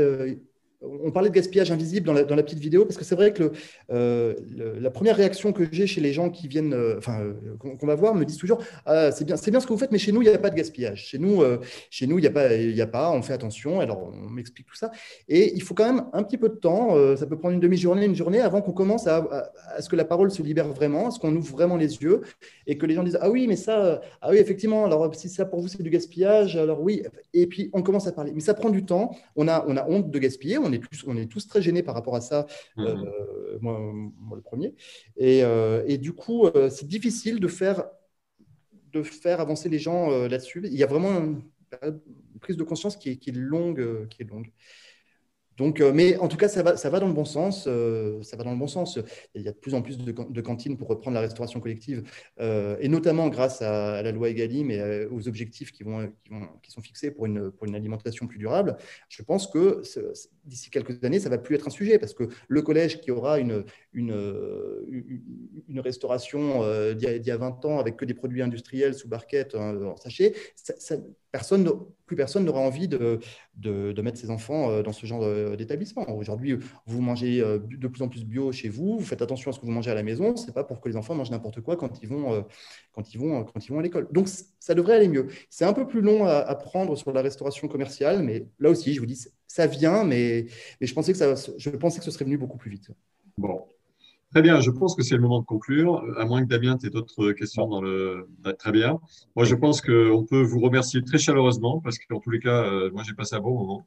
on parlait de gaspillage invisible dans la, petite vidéo, parce que c'est vrai que euh, la première réaction que j'ai chez les gens qui viennent, euh, enfin, euh, qu'on va voir, me disent toujours ah, c'est bien, bien ce que vous faites, mais chez nous, il n'y a pas de gaspillage. Chez nous, chez nous, il n'y a pas, a pas, on fait attention. Alors, on m'explique tout ça. Et il faut quand même un petit peu de temps. ça peut prendre une demi-journée, une journée, avant qu'on commence à, ce que la parole se libère vraiment, à ce qu'on ouvre vraiment les yeux, et que les gens disent ah oui, mais ça, ah oui, effectivement. Alors, si ça pour vous c'est du gaspillage, alors oui. Et puis on commence à parler. Mais ça prend du temps. On a, on a honte de gaspiller est tous, on est tous très gênés par rapport à ça, mmh. euh, moi, le premier. Et, euh, et du coup, euh, c'est difficile de faire, de faire avancer les gens là-dessus. Il y a vraiment une, prise de conscience qui est, qui est longue, qui est longue. Donc, euh, mais en tout cas, ça va, ça va dans le bon sens. Euh, ça va dans le bon sens. Il y a de plus en plus de, cantines pour reprendre la restauration collective, euh, et notamment grâce à, la loi Egalim et aux objectifs qui, vont, qui, vont, qui, sont fixés pour une, pour une alimentation plus durable. Je pense que d'ici quelques années, ça va plus être un sujet parce que le collège qui aura une, une, une restauration d'il y, a 20 ans avec que des produits industriels sous barquette en sachet, personne, plus personne n'aura envie de, de, mettre ses enfants dans ce genre euh, d'établissement. Aujourd'hui, vous mangez euh, de plus en plus bio chez vous, vous faites attention à ce que vous mangez à la maison, ce n'est pas pour que les enfants mangent n'importe quoi quand ils vont, quand ils vont, quand ils vont à l'école. Donc, ça devrait aller mieux. C'est un peu plus long à, prendre sur la restauration commerciale, mais là aussi, je vous dis, ça vient, mais, mais je, pensais que ça, je pensais que ce serait venu beaucoup plus vite. Bon, Très bien, je pense que c'est le moment de conclure, à moins que Damien ait d'autres questions dans le. Bah, très bien. Moi, je pense qu'on peut vous remercier très chaleureusement parce qu'en tous les cas, euh, moi, j'ai passé un bon moment.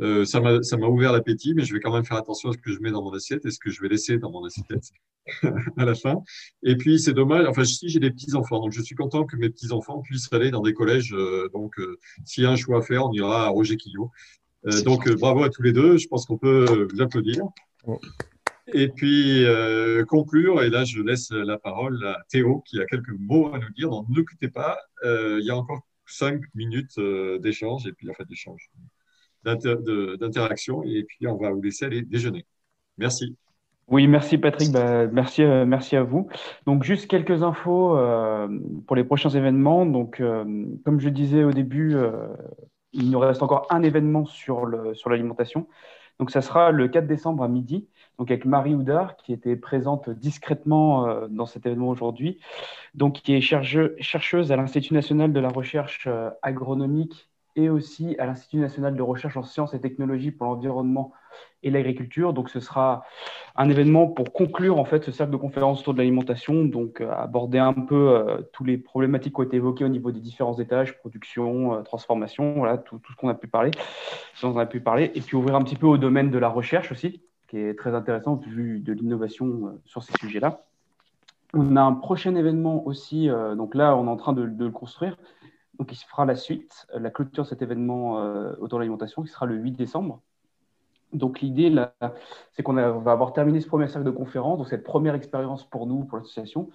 Euh, ça m'a ouvert l'appétit, mais je vais quand même faire attention à ce que je mets dans mon assiette et ce que je vais laisser dans mon assiette à la fin. Et puis, c'est dommage. Enfin, si j'ai des petits-enfants, donc je suis content que mes petits-enfants puissent aller dans des collèges. Euh, donc, euh, s'il y a un choix à faire, on ira à Roger Quillot. Donc, bravo à tous les deux. Je pense qu'on peut vous applaudir. Et puis, conclure, et là, je laisse la parole à Théo qui a quelques mots à nous dire. Donc, ne quittez pas, il y a encore cinq minutes d'échange, et puis, en fait, d'échange, d'interaction, et puis on va vous laisser aller déjeuner. Merci. Oui, merci Patrick, bah, merci, merci à vous. Donc, juste quelques infos pour les prochains événements. Donc, comme je disais au début, il nous reste encore un événement sur l'alimentation. Sur donc, ça sera le 4 décembre à midi donc avec Marie Houdard, qui était présente discrètement euh, dans cet événement aujourd'hui, donc qui est chercheuse à l'Institut national de la recherche euh, agronomique et aussi à l'Institut national de recherche en sciences et technologies pour l'environnement et l'agriculture. Donc, ce sera un événement pour conclure en fait ce cercle de conférences autour de l'alimentation, donc euh, aborder un peu euh, tous les problématiques qui ont été évoquées au niveau des différents étages, production, euh, transformation, voilà, tout, ce qu'on a pu parler, dont on a pu parler, et puis ouvrir un petit peu au domaine de la recherche aussi, qui est très intéressant vu de l'innovation sur ces sujets-là. On a un prochain événement aussi, donc là, on est en train de le construire, donc, il se fera la suite, la clôture de cet événement euh, autour de l'alimentation, qui sera le 8 décembre. Donc, l'idée, c'est qu'on va avoir terminé ce premier cercle de conférence, donc cette première expérience pour nous, pour l'association.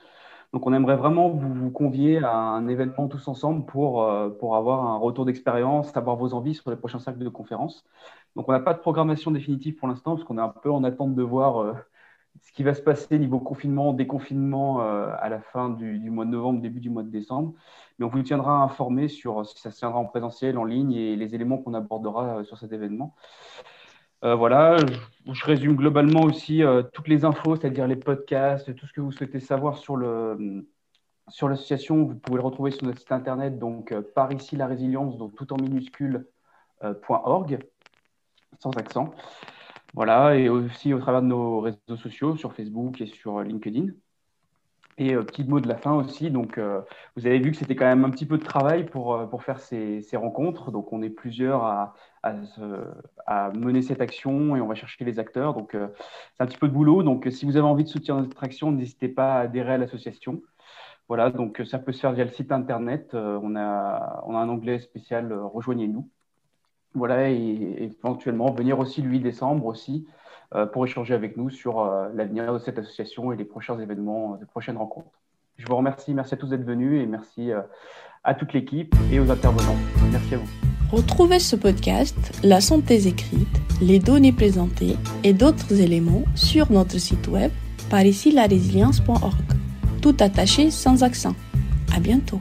Donc, on aimerait vraiment vous, convier à un événement tous ensemble pour, euh, pour avoir un retour d'expérience, savoir vos envies sur les prochains cercles de conférence. Donc, on n'a pas de programmation définitive pour l'instant, parce qu'on est un peu en attente de voir euh, ce qui va se passer niveau confinement, déconfinement euh, à la fin du, mois de novembre, début du mois de décembre. Mais on vous tiendra informé sur si ça se tiendra en présentiel, en ligne et les éléments qu'on abordera euh, sur cet événement. Euh, voilà, je, résume globalement aussi toutes les infos, c'est-à-dire les podcasts, tout ce que vous souhaitez savoir sur le sur l'association. Vous pouvez le retrouver sur notre site internet, donc par ici la résilience, donc tout en minuscule .org, sans accent. Voilà, et aussi au travers de nos réseaux sociaux, sur Facebook et sur LinkedIn. Et euh, petit mot de la fin aussi, donc euh, vous avez vu que c'était quand même un petit peu de travail pour, euh, pour faire ces, ces, rencontres. Donc on est plusieurs à, à, mener cette action et on va chercher les acteurs. Donc c'est un petit peu de boulot. Donc si vous avez envie de soutenir notre action, n'hésitez pas à adhérer à l'association. Voilà, donc ça peut se faire via le site internet. on, a, on a un onglet spécial Rejoignez-nous voilà, et éventuellement venir aussi le 8 décembre aussi euh, pour échanger avec nous sur euh, l'avenir de cette association et les prochains événements, les prochaines rencontres. Je vous remercie, merci à tous d'être venus et merci euh, à toute l'équipe et aux intervenants. Merci à vous. Retrouvez ce podcast, la synthèse écrite, les données présentées et d'autres éléments sur notre site web par ici la résilience.org. Tout attaché sans accent. À bientôt.